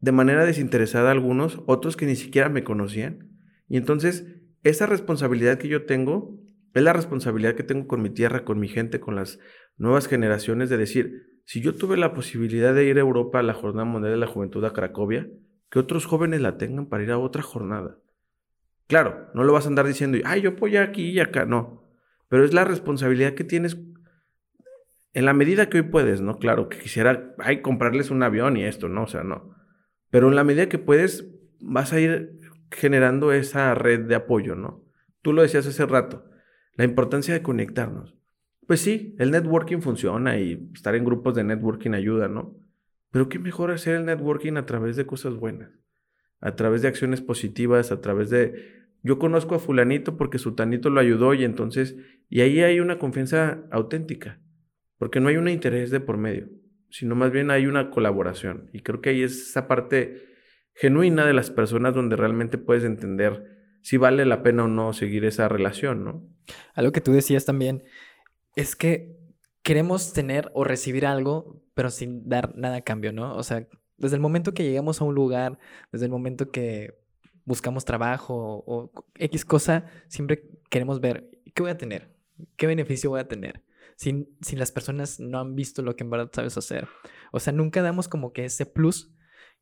de manera desinteresada algunos, otros que ni siquiera me conocían. Y entonces, esa responsabilidad que yo tengo es la responsabilidad que tengo con mi tierra, con mi gente, con las nuevas generaciones, de decir, si yo tuve la posibilidad de ir a Europa a la Jornada Mundial de la Juventud a Cracovia, que otros jóvenes la tengan para ir a otra jornada. Claro, no lo vas a andar diciendo, ay, yo apoyo aquí y acá, no. Pero es la responsabilidad que tienes en la medida que hoy puedes, ¿no? Claro, que quisiera, ay, comprarles un avión y esto, ¿no? O sea, no. Pero en la medida que puedes, vas a ir generando esa red de apoyo, ¿no? Tú lo decías hace rato, la importancia de conectarnos. Pues sí, el networking funciona y estar en grupos de networking ayuda, ¿no? Pero qué mejor hacer el networking a través de cosas buenas, a través de acciones positivas, a través de... Yo conozco a fulanito porque su tanito lo ayudó y entonces... Y ahí hay una confianza auténtica, porque no hay un interés de por medio sino más bien hay una colaboración. Y creo que ahí es esa parte genuina de las personas donde realmente puedes entender si vale la pena o no seguir esa relación, ¿no? Algo que tú decías también es que queremos tener o recibir algo, pero sin dar nada a cambio, ¿no? O sea, desde el momento que llegamos a un lugar, desde el momento que buscamos trabajo o, X cosa, siempre queremos ver qué voy a tener, qué beneficio voy a tener. si, si las personas no han visto lo que en verdad sabes hacer. O sea, nunca damos como que ese plus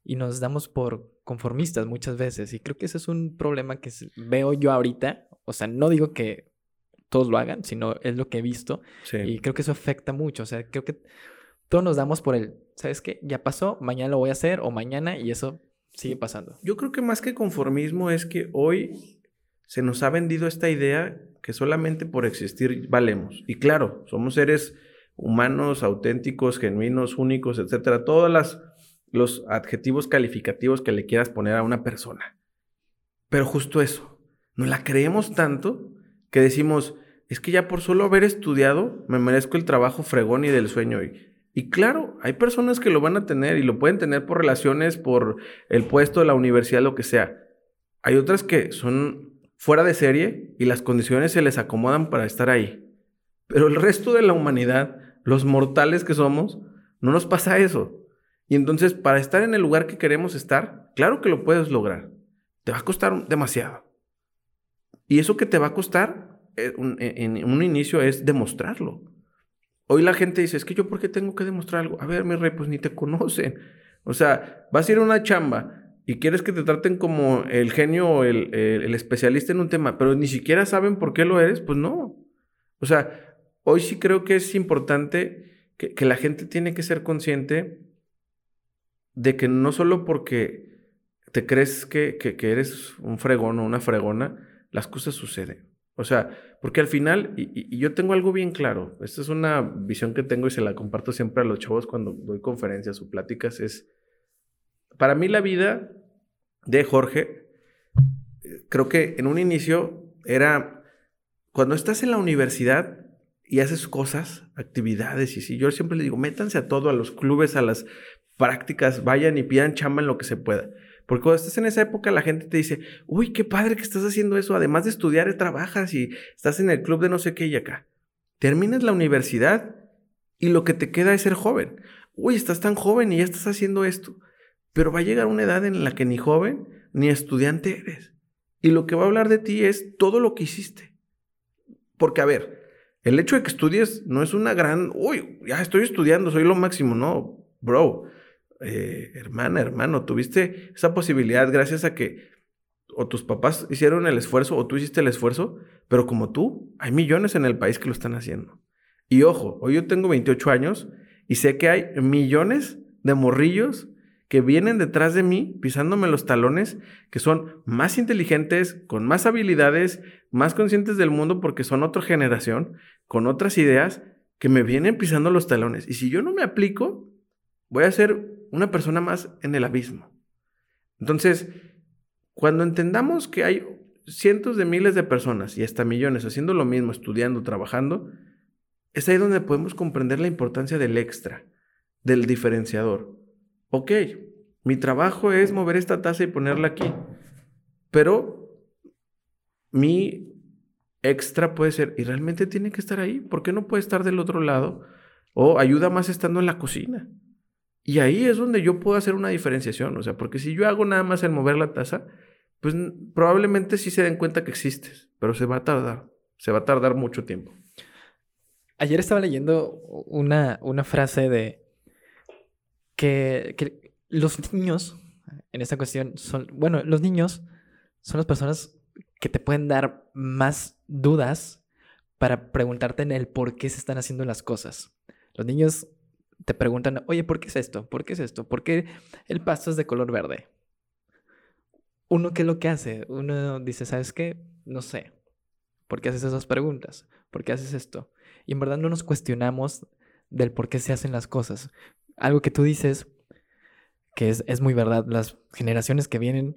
y nos damos por conformistas muchas veces. Y creo que ese es un problema que veo yo ahorita. O sea, no digo que todos lo hagan, sino es lo que he visto. Y creo que eso afecta mucho. O sea, creo que todos nos damos por el, ¿sabes qué? Ya pasó, mañana lo voy a hacer o mañana y eso sigue pasando. Yo creo que más que conformismo es que hoy se nos ha vendido esta idea que solamente por existir valemos. Y claro, somos seres humanos, auténticos, genuinos, únicos, etcétera. Todas las los adjetivos calificativos que le quieras poner a una persona. Pero justo eso, no la creemos tanto que decimos, es que ya por solo haber estudiado me merezco el trabajo fregón y del sueño. Y, y claro, hay personas que lo van a tener y lo pueden tener por relaciones, por el puesto de la universidad, lo que sea. Hay otras que son fuera de serie y las condiciones se les acomodan para estar ahí. Pero el resto de la humanidad, los mortales que somos, no nos pasa eso. Y entonces, para estar en el lugar que queremos estar, claro que lo puedes lograr. Te va a costar demasiado. Y eso que te va a costar eh, en un inicio es demostrarlo. Hoy la gente dice, es que yo por qué tengo que demostrar algo. A ver, mi rey, pues ni te conocen. O sea, vas a ir a una chamba y quieres que te traten como el genio o el, especialista en un tema, pero ni siquiera saben por qué lo eres, pues no. O sea, hoy sí creo que es importante que, que la gente tiene que ser consciente de que no solo porque te crees que, que, eres un fregón o una fregona, las cosas suceden. O sea, porque al final, y, yo tengo algo bien claro, esta es una visión que tengo y se la comparto siempre a los chavos cuando doy conferencias o pláticas, es, para mí la vida de Jorge, creo que en un inicio era, cuando estás en la universidad y haces cosas, actividades, y si yo siempre le digo, métanse a todo, a los clubes, a las prácticas, vayan y pidan chamba en lo que se pueda. Porque cuando estás en esa época, la gente te dice, uy, qué padre que estás haciendo eso. Además de estudiar, trabajas y estás en el club de no sé qué y acá. Terminas la universidad y lo que te queda es ser joven. Uy, estás tan joven y ya estás haciendo esto. Pero va a llegar una edad en la que ni joven ni estudiante eres. Y lo que va a hablar de ti es todo lo que hiciste. Porque, a ver, el hecho de que estudies no es una gran, uy, ya estoy estudiando, soy lo máximo. No, bro eh, hermana, hermano, tuviste esa posibilidad gracias a que o tus papás hicieron el esfuerzo o tú hiciste el esfuerzo, pero como tú, hay millones en el país que lo están haciendo. Y ojo, hoy yo tengo 28 años y sé que hay millones de morrillos que vienen detrás de mí pisándome los talones, que son más inteligentes, con más habilidades, más conscientes del mundo porque son otra generación, con otras ideas, que me vienen pisando los talones. Y si yo no me aplico, voy a ser una persona más en el abismo. Entonces, cuando entendamos que hay cientos de miles de personas y hasta millones haciendo lo mismo, estudiando, trabajando, es ahí donde podemos comprender la importancia del extra, del diferenciador. Ok, mi trabajo es mover esta taza y ponerla aquí, pero mi extra puede ser, y realmente tiene que estar ahí, ¿por qué no puede estar del otro lado? O ayuda más estando en la cocina. Y ahí es donde yo puedo hacer una diferenciación, o sea, porque si yo hago nada más el mover la taza, pues probablemente sí se den cuenta que existes, pero se va a tardar, se va a tardar mucho tiempo. Ayer estaba leyendo una, una frase de que, que los niños, en esta cuestión, son, bueno, los niños son las personas que te pueden dar más dudas para preguntarte en el por qué se están haciendo las cosas. Los niños te preguntan, oye, ¿por qué es esto? ¿Por qué es esto? ¿Por qué el pasto es de color verde? Uno, ¿qué es lo que hace? Uno dice, ¿sabes qué? No sé. ¿Por qué haces esas preguntas? ¿Por qué haces esto? Y en verdad no nos cuestionamos del por qué se hacen las cosas. Algo que tú dices, que es, muy verdad, las generaciones que vienen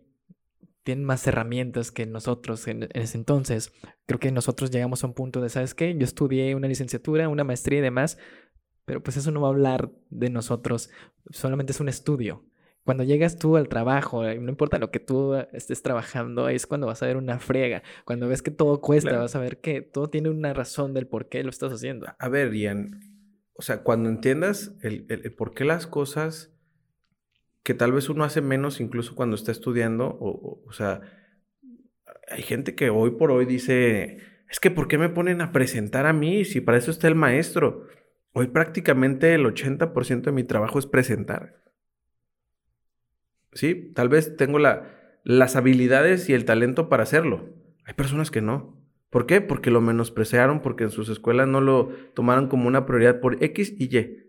tienen más herramientas que nosotros en, ese entonces. Creo que nosotros llegamos a un punto de, ¿sabes qué? Yo estudié una licenciatura, una maestría y demás, pero pues eso no va a hablar de nosotros, solamente es un estudio. Cuando llegas tú al trabajo, eh, no importa lo que tú estés trabajando, es cuando vas a ver una friega. Cuando ves que todo cuesta, vas a ver que todo tiene una razón del por qué lo estás haciendo. A ver, Ian, o sea, cuando entiendas el, por qué las cosas que tal vez uno hace menos incluso cuando está estudiando, o, o sea, hay gente que hoy por hoy dice, es que ¿por qué me ponen a presentar a mí si para eso está el maestro? Hoy prácticamente el 80% de mi trabajo es presentar. Sí, tal vez tengo la, las habilidades y el talento para hacerlo. Hay personas que no. ¿Por qué? Porque lo menospreciaron, porque en sus escuelas no lo tomaron como una prioridad por X y Y.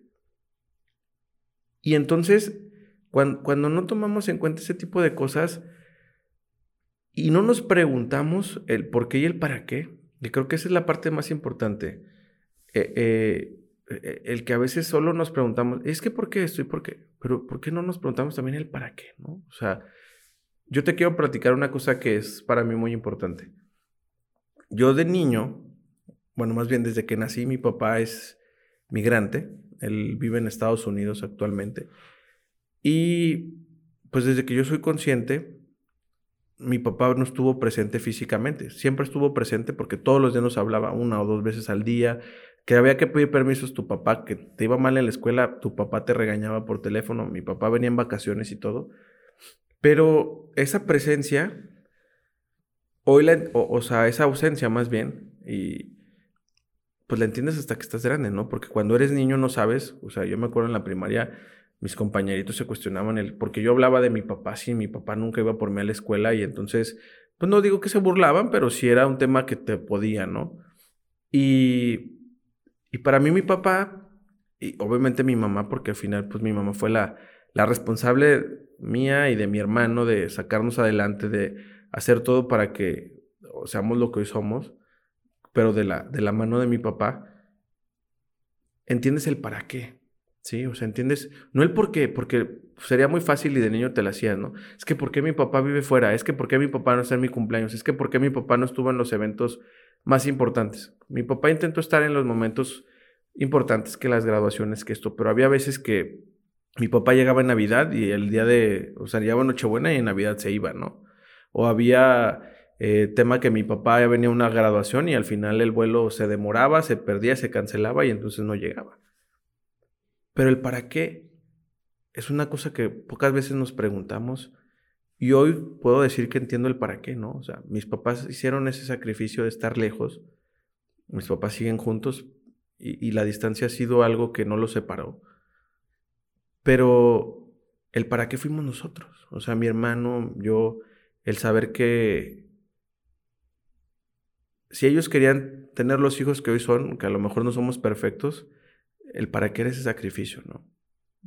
Y entonces, cuando, no tomamos en cuenta ese tipo de cosas y no nos preguntamos el por qué y el para qué, y creo que esa es la parte más importante. Eh, eh, el que a veces solo nos preguntamos, es que por qué esto y por qué, pero ¿por qué no nos preguntamos también el para qué? ¿no? O sea, yo te quiero platicar una cosa que es para mí muy importante. Yo de niño, bueno, más bien desde que nací, mi papá es migrante, él vive en Estados Unidos actualmente. Y pues desde que yo soy consciente, mi papá no estuvo presente físicamente, siempre estuvo presente porque todos los días nos hablaba una o dos veces al día, que había que pedir permisos tu papá, que te iba mal en la escuela, tu papá te regañaba por teléfono, mi papá venía en vacaciones y todo. Pero esa presencia, hoy la, o, sea, esa ausencia más bien, y pues la entiendes hasta que estás grande, ¿no? Porque cuando eres niño no sabes, o sea, yo me acuerdo en la primaria, mis compañeritos se cuestionaban el, porque yo hablaba de mi papá, si mi papá nunca iba por mí a la escuela y entonces, pues no digo que se burlaban, pero sí era un tema que te podía, ¿no? Y, y para mí mi papá, y obviamente mi mamá, porque al final pues mi mamá fue la, la responsable mía y de mi hermano de sacarnos adelante, de hacer todo para que seamos lo que hoy somos, pero de la, de la mano de mi papá, entiendes el para qué. Sí, o sea, ¿entiendes? No el por qué, porque sería muy fácil y de niño te lo hacías, ¿no? Es que ¿por qué mi papá vive fuera? Es que ¿por qué mi papá no está en mi cumpleaños? Es que ¿por qué mi papá no estuvo en los eventos más importantes? Mi papá intentó estar en los momentos importantes que las graduaciones, que esto, pero había veces que mi papá llegaba en Navidad y el día de, o sea, llegaba Nochebuena y en Navidad se iba, ¿no? O había eh, tema que mi papá ya venía a una graduación y al final el vuelo se demoraba, se perdía, se cancelaba y entonces no llegaba. Pero el para qué es una cosa que pocas veces nos preguntamos y hoy puedo decir que entiendo el para qué, ¿no? O sea, mis papás hicieron ese sacrificio de estar lejos, mis papás siguen juntos y, la distancia ha sido algo que no los separó. Pero el para qué fuimos nosotros, o sea, mi hermano, yo, el saber que si ellos querían tener los hijos que hoy son, que a lo mejor no somos perfectos, el para qué era ese sacrificio, ¿no?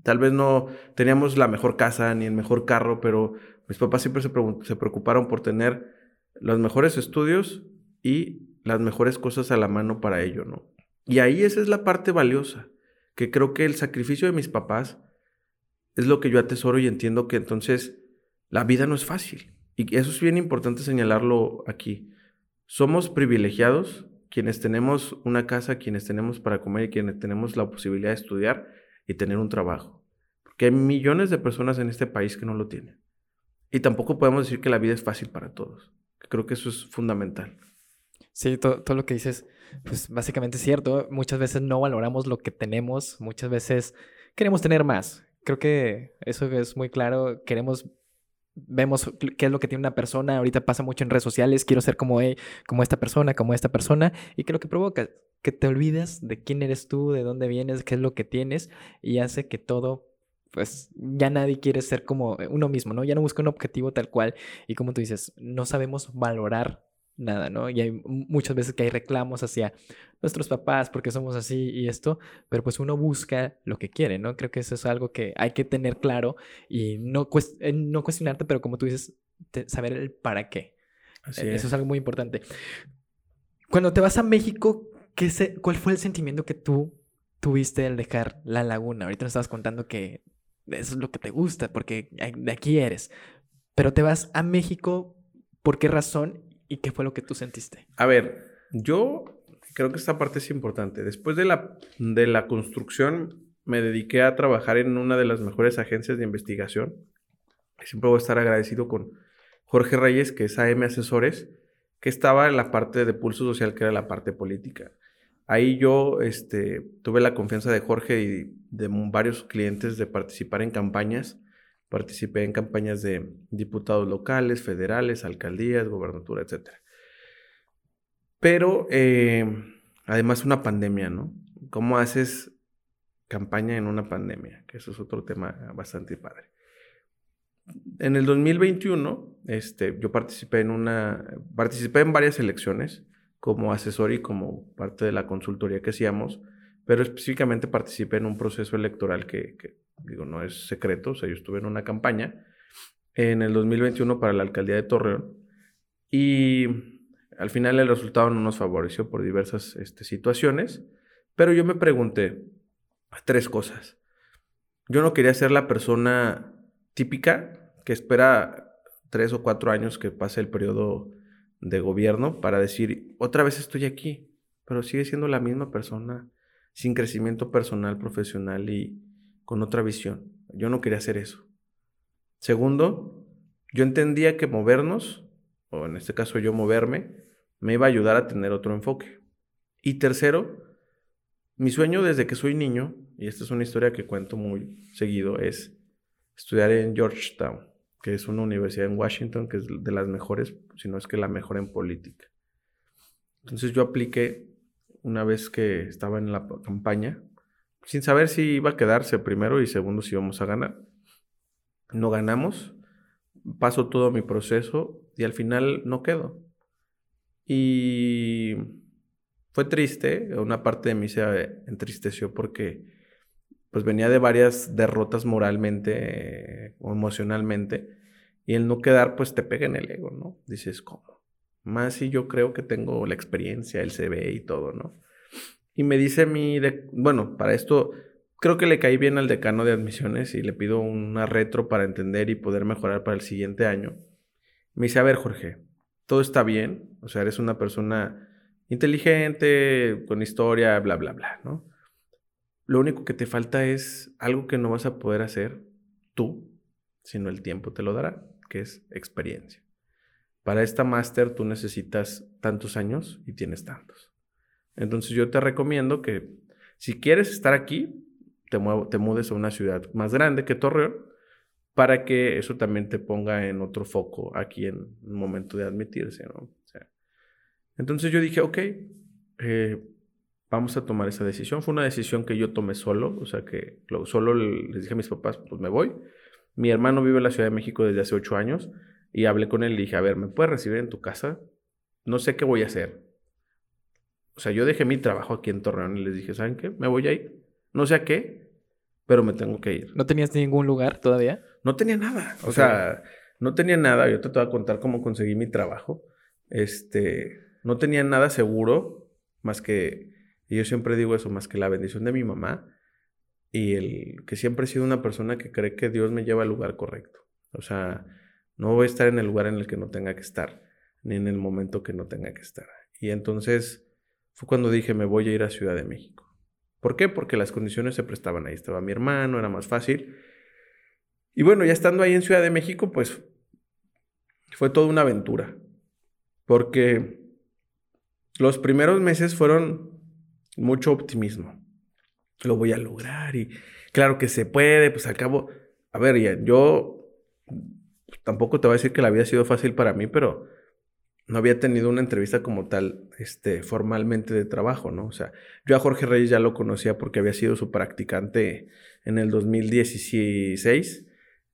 Tal vez no teníamos la mejor casa ni el mejor carro, pero mis papás siempre se, preocuparon por tener los mejores estudios y las mejores cosas a la mano para ello, ¿no? Y ahí esa es la parte valiosa, que creo que el sacrificio de mis papás es lo que yo atesoro y entiendo que entonces la vida no es fácil. Y eso es bien importante señalarlo aquí. Somos privilegiados quienes tenemos una casa, quienes tenemos para comer y quienes tenemos la posibilidad de estudiar y tener un trabajo. Porque hay millones de personas en este país que no lo tienen. Y tampoco podemos decir que la vida es fácil para todos. Creo que eso es fundamental. Sí, todo, lo que dices, pues básicamente es cierto. Muchas veces no valoramos lo que tenemos, muchas veces queremos tener más. Creo que eso es muy claro. Queremos vemos qué es lo que tiene una persona. Ahorita pasa mucho en redes sociales. Quiero ser como, como esta persona, como esta persona. Y que lo que provoca que te olvides de quién eres tú, de dónde vienes, qué es lo que tienes. Y hace que todo, pues ya nadie quiere ser como uno mismo, ¿no? Ya no busca un objetivo tal cual. Y como tú dices, no sabemos valorar nada, ¿no? Y hay muchas veces que hay reclamos hacia nuestros papás porque somos así y esto, pero pues uno busca lo que quiere, ¿no? Creo que eso es algo que hay que tener claro y no, eh, no cuestionarte, pero como tú dices, saber el para qué. E, eso es. algo muy importante. Cuando te vas a México, ¿qué ¿cuál fue el sentimiento que tú tuviste al dejar la laguna? Ahorita nos estabas contando que eso es lo que te gusta, porque de aquí eres. Pero te vas a México, ¿por qué razón? ¿Y qué fue lo que tú sentiste? A ver, yo creo que esta parte es importante. Después de la, de la construcción, me dediqué a trabajar en una de las mejores agencias de investigación. Siempre voy a estar agradecido con Jorge Reyes, que es AM Asesores, que estaba en la parte de pulso social, que era la parte política. Ahí yo este, tuve la confianza de Jorge y de varios clientes de participar en campañas Participé en campañas de diputados locales, federales, alcaldías, gobernatura, etc. Pero eh, además una pandemia, ¿no? ¿Cómo haces campaña en una pandemia? Que eso es otro tema bastante padre. En el 2021, este, yo participé en una, participé en varias elecciones como asesor y como parte de la consultoría que hacíamos, pero específicamente participé en un proceso electoral que, digo, no es secreto, o sea, yo estuve en una campaña en el 2021 para la alcaldía de Torreón y al final el resultado no nos favoreció por diversas este, situaciones, pero yo me pregunté tres cosas. Yo no quería ser la persona típica que espera tres o cuatro años que pase el periodo de gobierno para decir, otra vez estoy aquí, pero sigue siendo la misma persona, sin crecimiento personal, profesional y con otra visión. Yo no quería hacer eso. Segundo, yo entendía que movernos, o en este caso yo moverme, me iba a ayudar a tener otro enfoque. Y tercero, mi sueño desde que soy niño, y esta es una historia que cuento muy seguido, es estudiar en Georgetown, que es una universidad en Washington que es de las mejores, si no es que la mejor en política. Entonces yo apliqué una vez que estaba en la campaña, sin saber si iba a quedarse primero y segundo si íbamos a ganar. No ganamos, paso todo mi proceso y al final no quedo. Y fue triste, una parte de mí se entristeció porque pues venía de varias derrotas moralmente o emocionalmente y el no quedar pues te pega en el ego, ¿no? Dices, ¿cómo? Más si yo creo que tengo la experiencia, el CV y todo, ¿no? Y me dice mi, bueno, para esto creo que le caí bien al decano de admisiones y le pido una retro para entender y poder mejorar para el siguiente año. Me dice, a ver, Jorge, todo está bien, o sea, eres una persona inteligente, con historia, bla, bla, bla, ¿no? Lo único que te falta es algo que no vas a poder hacer tú, sino el tiempo te lo dará, que es experiencia. Para esta máster tú necesitas tantos años y tienes tantos. Entonces yo te recomiendo que si quieres estar aquí, te, te mudes a una ciudad más grande que Torreón para que eso también te ponga en otro foco aquí en un momento de admitirse, ¿no? entonces yo dije, ok, eh, vamos a tomar esa decisión. Fue una decisión que yo tomé solo, o sea que solo les dije a mis papás, pues me voy. Mi hermano vive en la Ciudad de México desde hace ocho años y hablé con él y dije, a ver, ¿me puedes recibir en tu casa? No sé qué voy a hacer. O sea, yo dejé mi trabajo aquí en Torreón y les dije, ¿saben qué? Me voy a ir. No sé a qué, pero me tengo que ir. ¿No tenías ningún lugar todavía? No tenía nada. O sea, no tenía nada. Yo te voy a contar cómo conseguí mi trabajo. Este, no tenía nada seguro más que, y yo siempre digo eso, más que la bendición de mi mamá y el que siempre he sido una persona que cree que Dios me lleva al lugar correcto. O sea, no voy a estar en el lugar en el que no tenga que estar, ni en el momento que no tenga que estar. Y entonces fue cuando dije, me voy a ir a Ciudad de México. ¿Por qué? Porque las condiciones se prestaban ahí. Estaba mi hermano, era más fácil. Y bueno, ya estando ahí en Ciudad de México, pues fue toda una aventura. Porque los primeros meses fueron mucho optimismo. Lo voy a lograr y claro que se puede, pues al cabo, a ver, ya, yo tampoco te voy a decir que la vida ha sido fácil para mí, pero no había tenido una entrevista como tal, este, formalmente de trabajo, ¿no? O sea, yo a Jorge Reyes ya lo conocía porque había sido su practicante en el 2016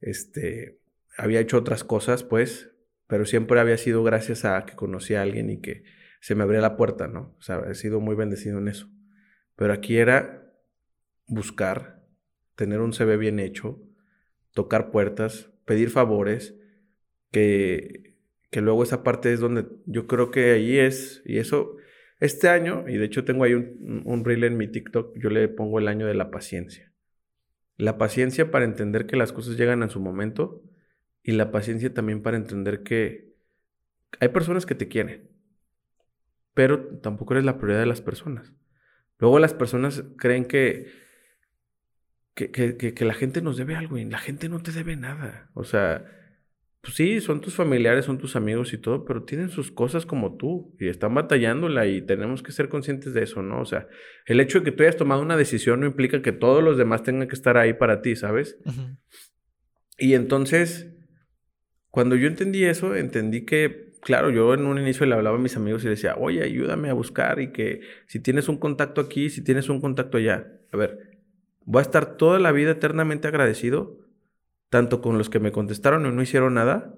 este, había hecho otras cosas, pues, pero siempre había sido gracias a que conocí a alguien y que se me abría la puerta, ¿no? O sea, he sido muy bendecido en eso. Pero aquí era buscar, tener un CV bien hecho, tocar puertas, pedir favores, que, que luego esa parte es donde yo creo que ahí es, y eso, este año, y de hecho tengo ahí un, un reel en mi TikTok, yo le pongo el año de la paciencia. La paciencia para entender que las cosas llegan en su momento y la paciencia también para entender que hay personas que te quieren, pero tampoco eres la prioridad de las personas. Luego las personas creen que, que, que, que la gente nos debe algo y la gente no te debe nada. O sea, pues sí, son tus familiares, son tus amigos y todo, pero tienen sus cosas como tú y están batallándola y tenemos que ser conscientes de eso, ¿no? O sea, el hecho de que tú hayas tomado una decisión no implica que todos los demás tengan que estar ahí para ti, ¿sabes? Y entonces, cuando yo entendí eso, entendí que claro, yo en un inicio le hablaba a mis amigos y les decía, oye, ayúdame a buscar y que si tienes un contacto aquí, si tienes un contacto allá. A ver, voy a estar toda la vida eternamente agradecido, tanto con los que me contestaron y no hicieron nada,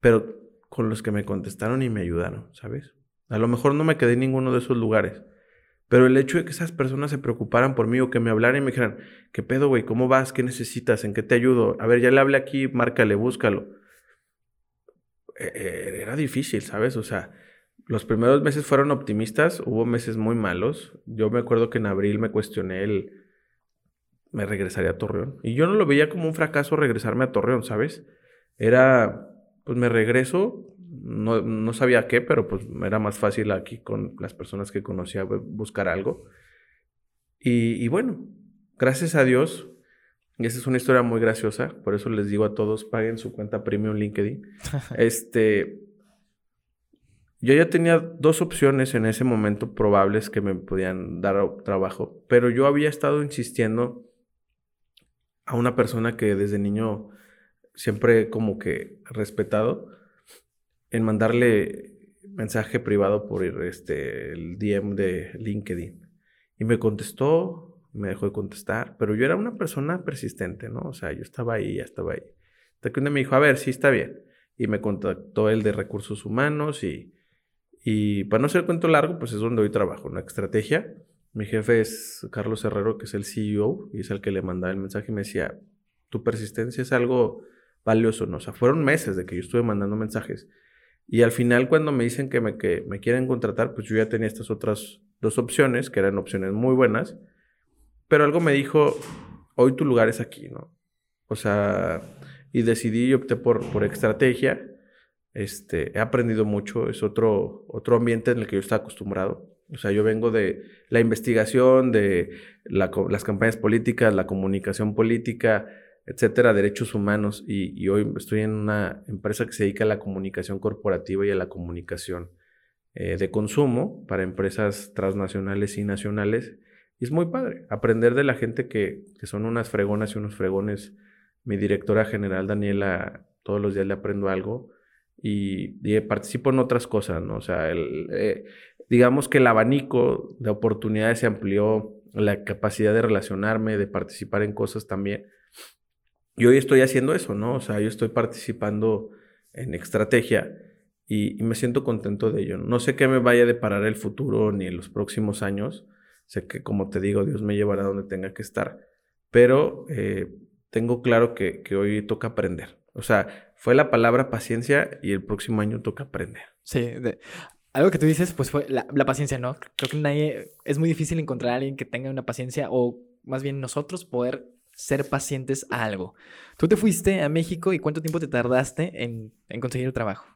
pero con los que me contestaron y me ayudaron, ¿sabes? A lo mejor no me quedé en ninguno de esos lugares, pero el hecho de que esas personas se preocuparan por mí o que me hablaran y me dijeran, ¿qué pedo, güey? ¿Cómo vas? ¿Qué necesitas? ¿En qué te ayudo? A ver, ya le hablé aquí, márcale, búscalo. E, e, era difícil, ¿sabes? O sea, los primeros meses fueron optimistas, hubo meses muy malos. Yo me acuerdo que en abril me cuestioné el, me regresaría a Torreón. Y yo no lo veía como un fracaso regresarme a Torreón, ¿sabes? Era, pues me regreso, no, no, sabía qué, pero pues era más fácil aquí con las personas que conocía buscar algo. Y, y bueno, gracias a Dios, y esa es una historia muy graciosa, por eso les digo a todos, paguen su cuenta premium LinkedIn. este, yo ya tenía dos opciones en ese momento probables que me podían dar trabajo, pero yo había estado insistiendo a una persona que desde niño siempre como que respetado en mandarle mensaje privado por este, el DM de LinkedIn. Y me contestó, me dejó de contestar, pero yo era una persona persistente, ¿no? O sea, yo estaba ahí, ya estaba ahí. Hasta que un me dijo, a ver, sí está bien. Y me contactó él de recursos humanos y, y para no ser cuento largo, pues es donde hoy trabajo, una estrategia. Mi jefe es Carlos Herrero, que es el CEO, y es el que le mandaba el mensaje y me decía, tu persistencia es algo valioso, ¿no? O sea, fueron meses de que yo estuve mandando mensajes y al final, cuando me dicen que me, que me quieren contratar, pues yo ya tenía estas otras dos opciones, que eran opciones muy buenas, pero algo me dijo, hoy tu lugar es aquí, ¿no? O sea, y decidí y opté por, por estrategia. Este, he aprendido mucho, es otro, otro ambiente en el que yo estaba acostumbrado. O sea, yo vengo de la investigación, de las campañas políticas, la comunicación política, etcétera, derechos humanos. Y, hoy estoy en una empresa que se dedica a la comunicación corporativa y a la comunicación eh, de consumo para empresas transnacionales y nacionales. Y es muy padre aprender de la gente que, son unas fregonas y unos fregones. Mi directora general, Daniela, todos los días le aprendo algo y, participo en otras cosas, ¿no? O sea, eh, digamos que el abanico de oportunidades se amplió, la capacidad de relacionarme, de participar en cosas también. Y hoy estoy haciendo eso, ¿no? O sea, yo estoy participando en estrategia y, me siento contento de ello. No sé qué me vaya a deparar el futuro ni en los próximos años. Sé que, como te digo, Dios me llevará donde tenga que estar. Pero eh, tengo claro que, hoy toca aprender. O sea, fue la palabra paciencia y el próximo año toca aprender. Sí, algo que tú dices, pues fue la, la, paciencia, ¿no? Creo que nadie, es muy difícil encontrar a alguien que tenga una paciencia o más bien nosotros poder ser pacientes a algo. Tú te fuiste a México y cuánto tiempo te tardaste en, conseguir el trabajo?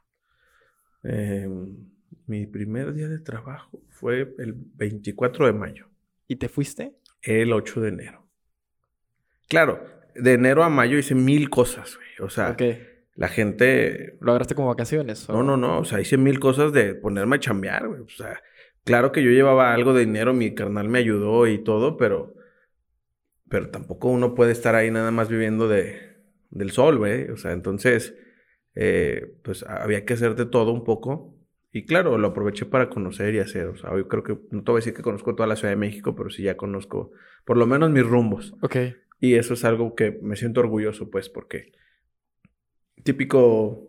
Em, mi primer día de trabajo fue el 24 de mayo. ¿Y te fuiste? El 8 de enero. Claro, de enero a mayo hice mil cosas, güey. O sea, la gente... ¿Lo agarraste como vacaciones? No, no, no. O sea, hice mil cosas de ponerme a chambear, güey. O sea, claro que yo llevaba algo de dinero, mi carnal me ayudó y todo, pero pero tampoco uno puede estar ahí nada más viviendo de, del sol, güey. O sea, entonces, eh, pues había que hacer de todo un poco. Y claro, lo aproveché para conocer y hacer. O sea, hoy creo que, no te voy a decir que conozco toda la Ciudad de México, pero sí ya conozco por lo menos mis rumbos. Ok. Y eso es algo que me siento orgulloso, pues, porque típico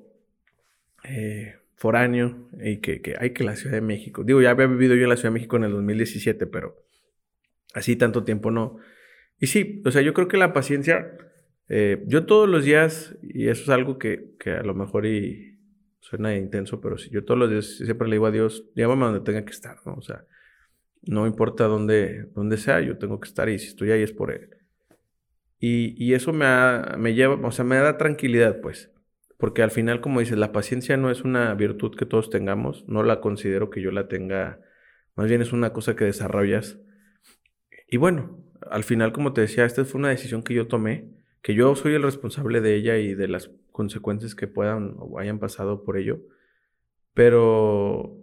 eh, foráneo y que, que hay que la Ciudad de México. Digo, ya había vivido yo en la Ciudad de México en el 2017, pero así tanto tiempo no. Y sí, o sea, yo creo que la paciencia, eh, yo todos los días, y eso es algo que, que, a lo mejor y suena intenso, pero sí, yo todos los días siempre le digo a Dios, llámame donde tenga que estar, ¿no? O sea, no importa dónde, dónde sea, yo tengo que estar y si estoy ahí es por Él. Y, y eso me, me lleva, o sea, me da tranquilidad, pues. Porque al final, como dices, la paciencia no es una virtud que todos tengamos, no la considero que yo la tenga, más bien es una cosa que desarrollas. Y bueno, al final, como te decía, esta fue una decisión que yo tomé, que yo soy el responsable de ella y de las consecuencias que puedan o hayan pasado por ello. Pero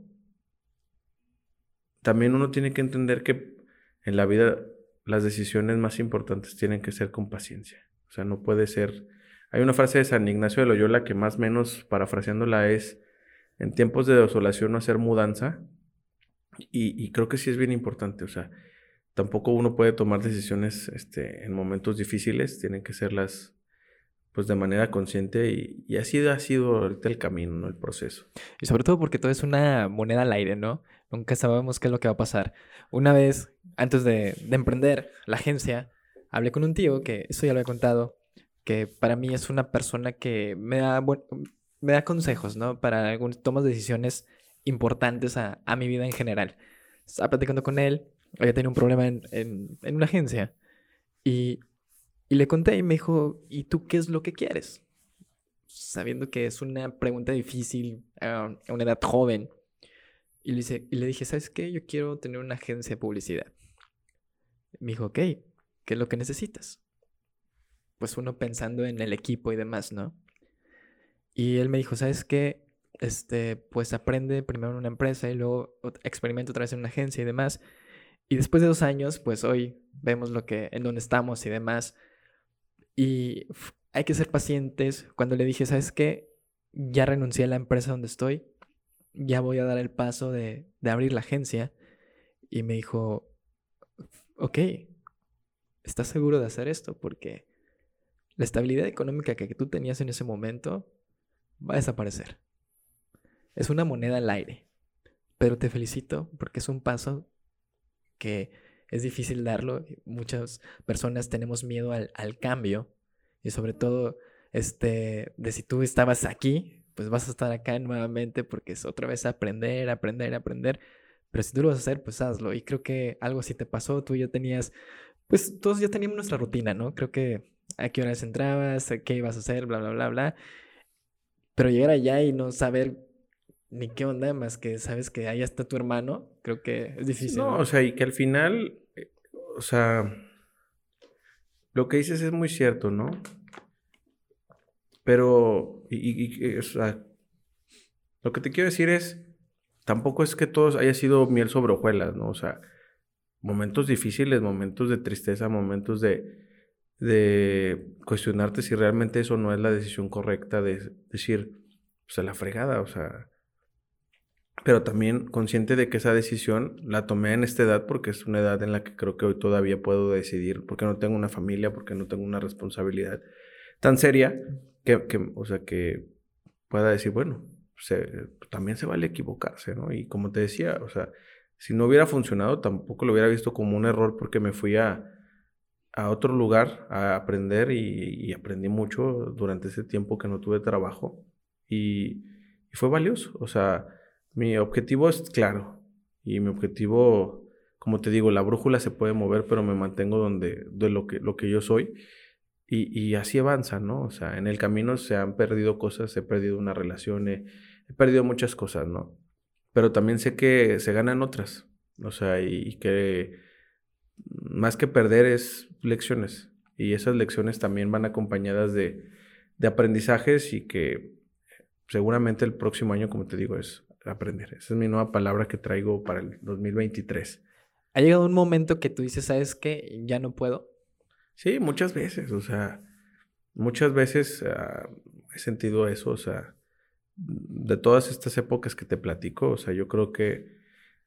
también uno tiene que entender que en la vida las decisiones más importantes tienen que ser con paciencia. O sea, no puede ser... Hay una frase de San Ignacio de Loyola que más o menos, parafraseándola, es, en tiempos de desolación no hacer mudanza. Y, creo que sí es bien importante, o sea, tampoco uno puede tomar decisiones este, en momentos difíciles, tienen que serlas pues de manera consciente y, y así ha sido ahorita el camino, ¿no? El proceso. Y sobre todo porque todo es una moneda al aire, ¿no? Nunca sabemos qué es lo que va a pasar. Una vez, antes de, de emprender la agencia, hablé con un tío, que eso ya lo he contado, que para mí es una persona que me da, me da consejos, ¿no? Para algunas tomas de decisiones importantes a, a, mi vida en general. Estaba platicando con él, había tenido un problema en, en, en una agencia y y le conté y me dijo, ¿y tú qué es lo que quieres? Sabiendo que es una pregunta difícil a una edad joven. Y le, dice, y le dije, ¿sabes qué? Yo quiero tener una agencia de publicidad. Me dijo, ok, ¿qué es lo que necesitas? Pues uno pensando en el equipo y demás, ¿no? Y él me dijo, ¿sabes qué? Este, pues aprende primero en una empresa y luego experimenta otra vez en una agencia y demás. Y después de dos años, pues hoy vemos lo que, en dónde estamos y demás. Y hay que ser pacientes. Cuando le dije, ¿sabes qué? Ya renuncié a la empresa donde estoy. Ya voy a dar el paso de, de abrir la agencia. Y me dijo, ok, ¿estás seguro de hacer esto? Porque la estabilidad económica que tú tenías en ese momento va a desaparecer. Es una moneda al aire. Pero te felicito porque es un paso que es difícil darlo. Muchas personas tenemos miedo al, al, cambio y sobre todo este, de si tú estabas aquí, pues vas a estar acá nuevamente porque es otra vez aprender, aprender, aprender. Pero si tú lo vas a hacer, pues hazlo. Y creo que algo así te pasó, tú ya tenías, pues todos ya teníamos nuestra rutina, ¿no? Creo que a qué horas entrabas, qué ibas a hacer, bla, bla, bla, bla. Pero llegar allá y no saber ni qué onda, más que sabes que allá está tu hermano, creo que es difícil. No, ¿no? o sea, y que al final o sea, lo que dices es muy cierto, ¿no? Pero, y, y, o sea, lo que te quiero decir es, tampoco es que todos haya sido miel sobre hojuelas, ¿no? O sea, momentos difíciles, momentos de tristeza, momentos de, de cuestionarte si realmente eso no es la decisión correcta, de decir, pues a la fregada, o sea, pero también consciente de que esa decisión la tomé en esta edad porque es una edad en la que creo que hoy todavía puedo decidir, porque no tengo una familia, porque no tengo una responsabilidad tan seria que, que o sea, que pueda decir, bueno, también se vale equivocarse, ¿no? Y como te decía, o sea, si no hubiera funcionado, tampoco lo hubiera visto como un error porque me fui a, a otro lugar a aprender y, aprendí mucho durante ese tiempo que no tuve trabajo y, y fue valioso, o sea, mi objetivo es claro y mi objetivo, como te digo, la brújula se puede mover, pero me mantengo donde, de lo que, lo que yo soy y, así avanza, ¿no? O sea, en el camino se han perdido cosas, he perdido una relación, he, perdido muchas cosas, ¿no? Pero también sé que se ganan otras, o sea, y que más que perder es lecciones y esas lecciones también van acompañadas de, de aprendizajes y que seguramente el próximo año, como te digo, es aprender. Esa es mi nueva palabra que traigo para el 2023. ¿Ha llegado un momento que tú dices, sabes qué? Ya no puedo? Sí, muchas veces, o sea, muchas veces uh, he sentido eso, o sea, de todas estas épocas que te platico, o sea, yo creo que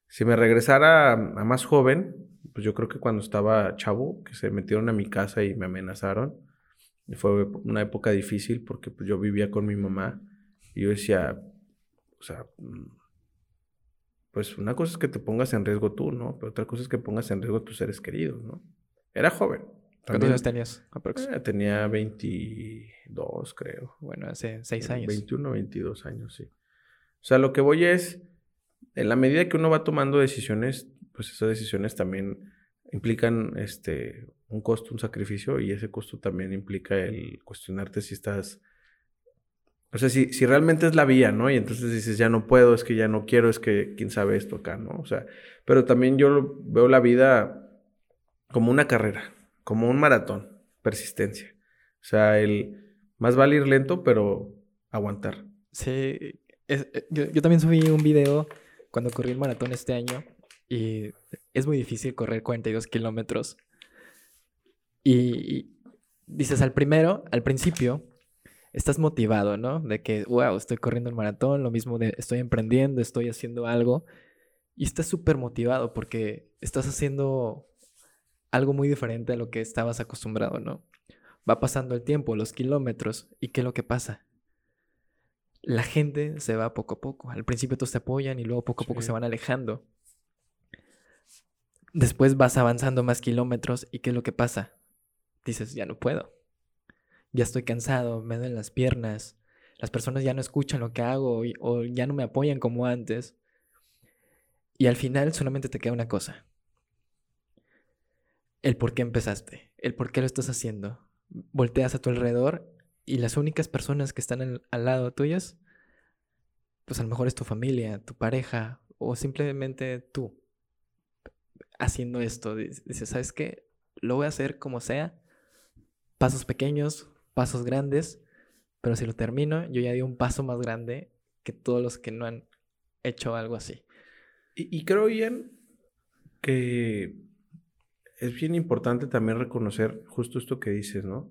si me regresara a, a más joven, pues yo creo que cuando estaba chavo, que se metieron a mi casa y me amenazaron, fue una época difícil porque pues, yo vivía con mi mamá y yo decía, o sea, mm, pues una cosa es que te pongas en riesgo tú, ¿no? Pero otra cosa es que pongas en riesgo a tus seres queridos, ¿no? Era joven. ¿Cuántos años tenías? Eh, tenía 22, creo. Bueno, hace 6 años. 21, 22 años, sí. O sea, lo que voy es, en la medida que uno va tomando decisiones, pues esas decisiones también implican este, un costo, un sacrificio, y ese costo también implica el cuestionarte si estás o sea, si, si realmente es la vía, ¿no? Y entonces dices, ya no puedo, es que ya no quiero, es que quién sabe esto acá, ¿no? O sea, pero también yo veo la vida como una carrera, como un maratón, persistencia. O sea, el más vale ir lento, pero aguantar. Sí, eh, yo, yo también subí un video cuando corrí el maratón este año y es muy difícil correr 42 kilómetros. Y, y dices, al primero, al principio, estás motivado, ¿no? De que, wow, estoy corriendo el maratón, lo mismo de estoy emprendiendo, estoy haciendo algo. Y estás súper motivado porque estás haciendo algo muy diferente a lo que estabas acostumbrado, ¿no? Va pasando el tiempo, los kilómetros, ¿y qué es lo que pasa? La gente se va poco a poco. Al principio todos te apoyan y luego poco a poco se van alejando. Después vas avanzando más kilómetros y ¿qué es lo que pasa? Dices, ya no puedo. Ya estoy cansado, me duelen las piernas. Las personas ya no escuchan lo que hago o ya no me apoyan como antes. Y al final solamente te queda una cosa. El por qué empezaste, el por qué lo estás haciendo. Volteas a tu alrededor y las únicas personas que están al, lado tuyas, pues a lo mejor es tu familia, tu pareja o simplemente tú haciendo esto. Dices, ¿sabes qué? Lo voy a hacer como sea. Pasos pequeños, pasos grandes, pero si lo termino, yo ya di un paso más grande que todos los que no han hecho algo así. Y, creo bien que es bien importante también reconocer justo esto que dices, ¿no?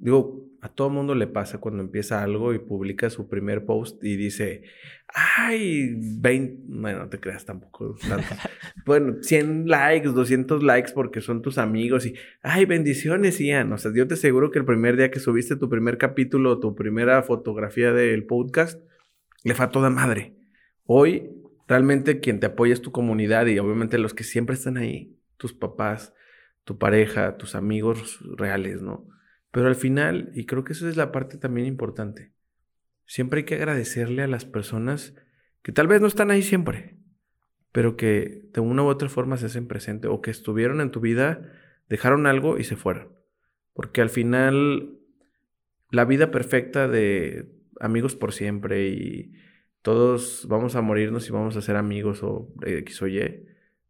Digo, a todo mundo le pasa cuando empieza algo y publica su primer post y dice, ay, 20, bueno, no te creas tampoco bueno, 100 likes, 200 likes porque son tus amigos y, ay, bendiciones, Ian. O sea, yo te aseguro que el primer día que subiste tu primer capítulo, tu primera fotografía del podcast, le fue a toda madre. Hoy, realmente quien te apoya es tu comunidad y obviamente los que siempre están ahí, tus papás, tu pareja, tus amigos reales, ¿no? Pero al final, y creo que esa es la parte también importante, siempre hay que agradecerle a las personas que tal vez no están ahí siempre, pero que de una u otra forma se hacen presente o que estuvieron en tu vida, dejaron algo y se fueron. Porque al final, la vida perfecta de amigos por siempre y todos vamos a morirnos y vamos a ser amigos o X o Y,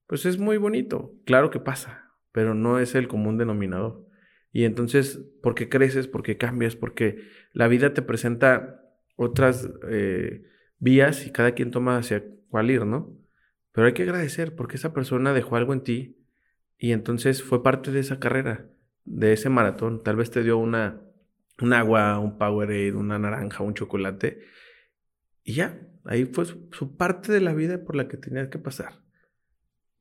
pues es muy bonito. Claro que pasa, pero no es el común denominador. Y entonces, porque creces, porque cambias, porque la vida te presenta otras eh, vías y cada quien toma hacia cuál ir, ¿no? Pero hay que agradecer porque esa persona dejó algo en ti y entonces fue parte de esa carrera, de ese maratón. Tal vez te dio una, un agua, un Powerade, una naranja, un chocolate. Y ya, ahí fue su, parte de la vida por la que tenías que pasar.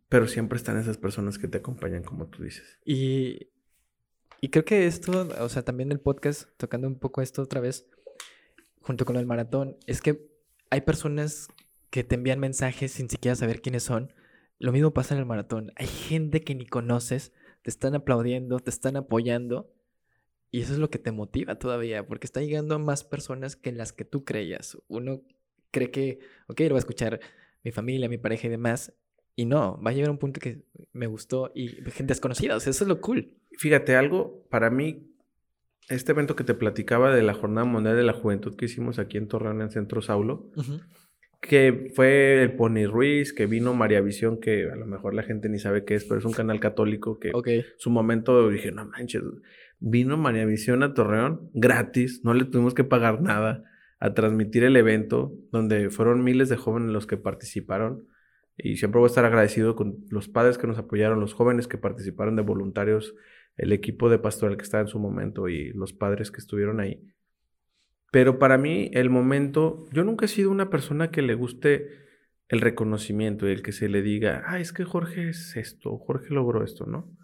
Pero siempre están esas personas que te acompañan, como tú dices. Y y creo que esto, o sea, también el podcast, tocando un poco esto otra vez, junto con el maratón, es que hay personas que te envían mensajes sin siquiera saber quiénes son. Lo mismo pasa en el maratón. Hay gente que ni conoces, te están aplaudiendo, te están apoyando. Y eso es lo que te motiva todavía, porque está llegando a más personas que las que tú creías. Uno cree que, ok, lo va a escuchar mi familia, mi pareja y demás. Y no, va a llegar a un punto que me gustó y gente desconocida. O eso es lo cool. Fíjate, algo para mí, este evento que te platicaba de la Jornada Mundial de la Juventud que hicimos aquí en Torreón, en Centro Saulo, que fue el Pony Ruiz, que vino María Visión, que a lo mejor la gente ni sabe qué es, pero es un canal católico que en su momento dije, no manches, vino María Visión a Torreón gratis, no le tuvimos que pagar nada a transmitir el evento, donde fueron miles de jóvenes los que participaron. Y siempre voy a estar agradecido con los padres que nos apoyaron, los jóvenes que participaron de voluntarios el equipo de pastoral que estaba en su momento y los padres que estuvieron ahí. Pero para mí el momento, yo nunca he sido una persona que le guste el reconocimiento y el que se le diga, ah, es que Jorge es esto, Jorge logró esto, ¿no?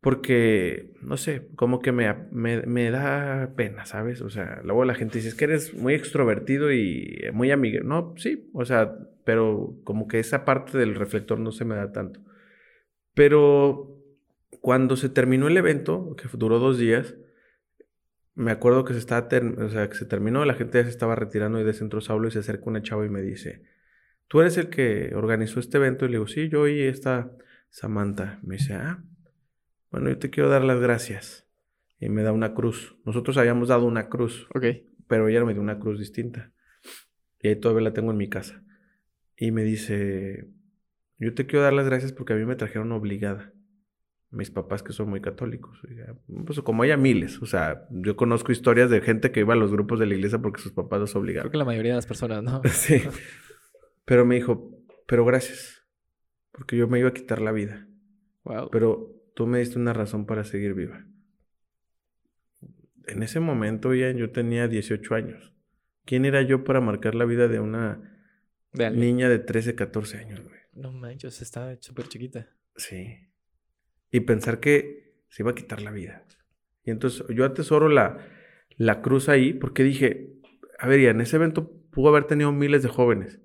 Porque, no sé, como que me, me, da pena, ¿sabes? O sea, luego la gente dice, es que eres muy extrovertido y muy amigo. No, sí, o sea, pero como que esa parte del reflector no se me da tanto. Pero cuando se terminó el evento, que duró dos días, me acuerdo que se estaba o sea, que se terminó, la gente ya se estaba retirando y de Centro Saulo y se acerca una chava y me dice, ¿tú eres el que organizó este evento? Y le digo, sí, yo y esta Samantha. Me dice, ah, bueno, yo te quiero dar las gracias. Y me da una cruz. Nosotros habíamos dado una cruz. Ok. Pero ella me dio una cruz distinta. Y ahí todavía la tengo en mi casa. Y me dice, yo te quiero dar las gracias porque a mí me trajeron obligada mis papás que son muy católicos. Pues como ella miles, o sea, yo conozco historias de gente que iba a los grupos de la iglesia porque sus papás los obligaron. Creo que la mayoría de las personas, ¿no? sí. Pero me dijo, pero gracias, porque yo me iba a quitar la vida. Wow. Pero tú me diste una razón para seguir viva. en ese momento, ya yo tenía 18 años. ¿Quién era yo para marcar la vida de una niña de 13, 14 años, güey? No manches, estaba súper chiquita. Sí. Y pensar que se iba a quitar la vida. Y entonces yo atesoro la, la cruz ahí porque dije, a ver, ya en ese evento pudo haber tenido miles de jóvenes.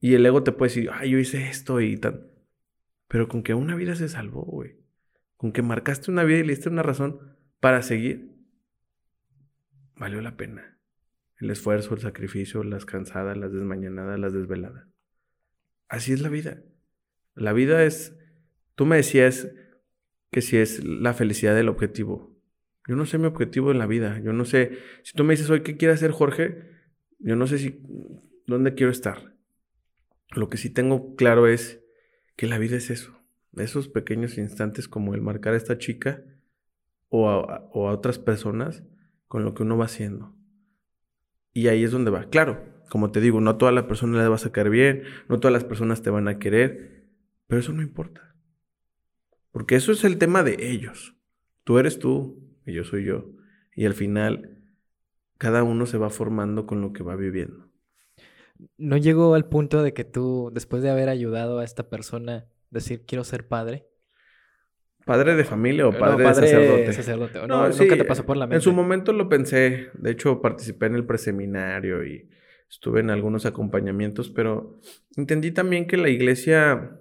Y el ego te puede decir, ay, yo hice esto y tan. Pero con que una vida se salvó, güey. Con que marcaste una vida y le diste una razón para seguir, valió la pena. El esfuerzo, el sacrificio, las cansadas, las desmañanadas, las desveladas. Así es la vida. La vida es, tú me decías que si es la felicidad del objetivo. Yo no sé mi objetivo en la vida. Yo no sé, si tú me dices hoy qué quiere hacer Jorge, yo no sé si, dónde quiero estar. Lo que sí tengo claro es que la vida es eso. Esos pequeños instantes como el marcar a esta chica o a, otras personas con lo que uno va haciendo. Y ahí es donde va. Claro, como te digo, no a todas las personas les va a sacar bien, no todas las personas te van a querer, pero eso no importa. Porque eso es el tema de ellos. Tú eres tú y yo soy yo. Y al final, cada uno se va formando con lo que va viviendo. ¿No llegó al punto de que tú, después de haber ayudado a esta persona, decir quiero ser padre? ¿Padre de familia o padre, de sacerdote? No, nunca te pasó por la mente. En su momento lo pensé. De hecho, participé en el preseminario y estuve en algunos acompañamientos, pero entendí también que la iglesia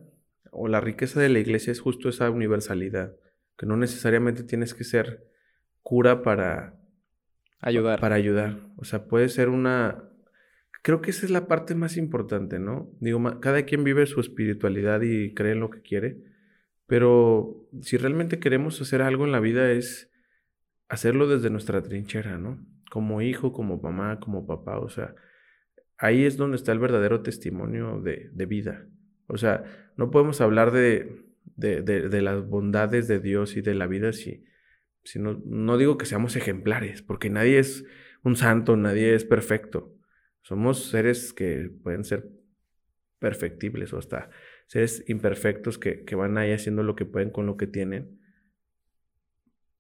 o la riqueza de la iglesia es justo esa universalidad, que no necesariamente tienes que ser cura para ayudar. Para ayudar. O sea, puede ser una... Creo que esa es la parte más importante, ¿no? Digo, cada quien vive su espiritualidad y cree en lo que quiere, pero si realmente queremos hacer algo en la vida es hacerlo desde nuestra trinchera, ¿no? Como hijo, como mamá, como papá, o sea, ahí es donde está el verdadero testimonio de, vida. O sea, no podemos hablar de, de, las bondades de Dios y de la vida si, si no, no digo que seamos ejemplares, porque nadie es un santo, nadie es perfecto. Somos seres que pueden ser perfectibles o hasta seres imperfectos que, van ahí haciendo lo que pueden con lo que tienen.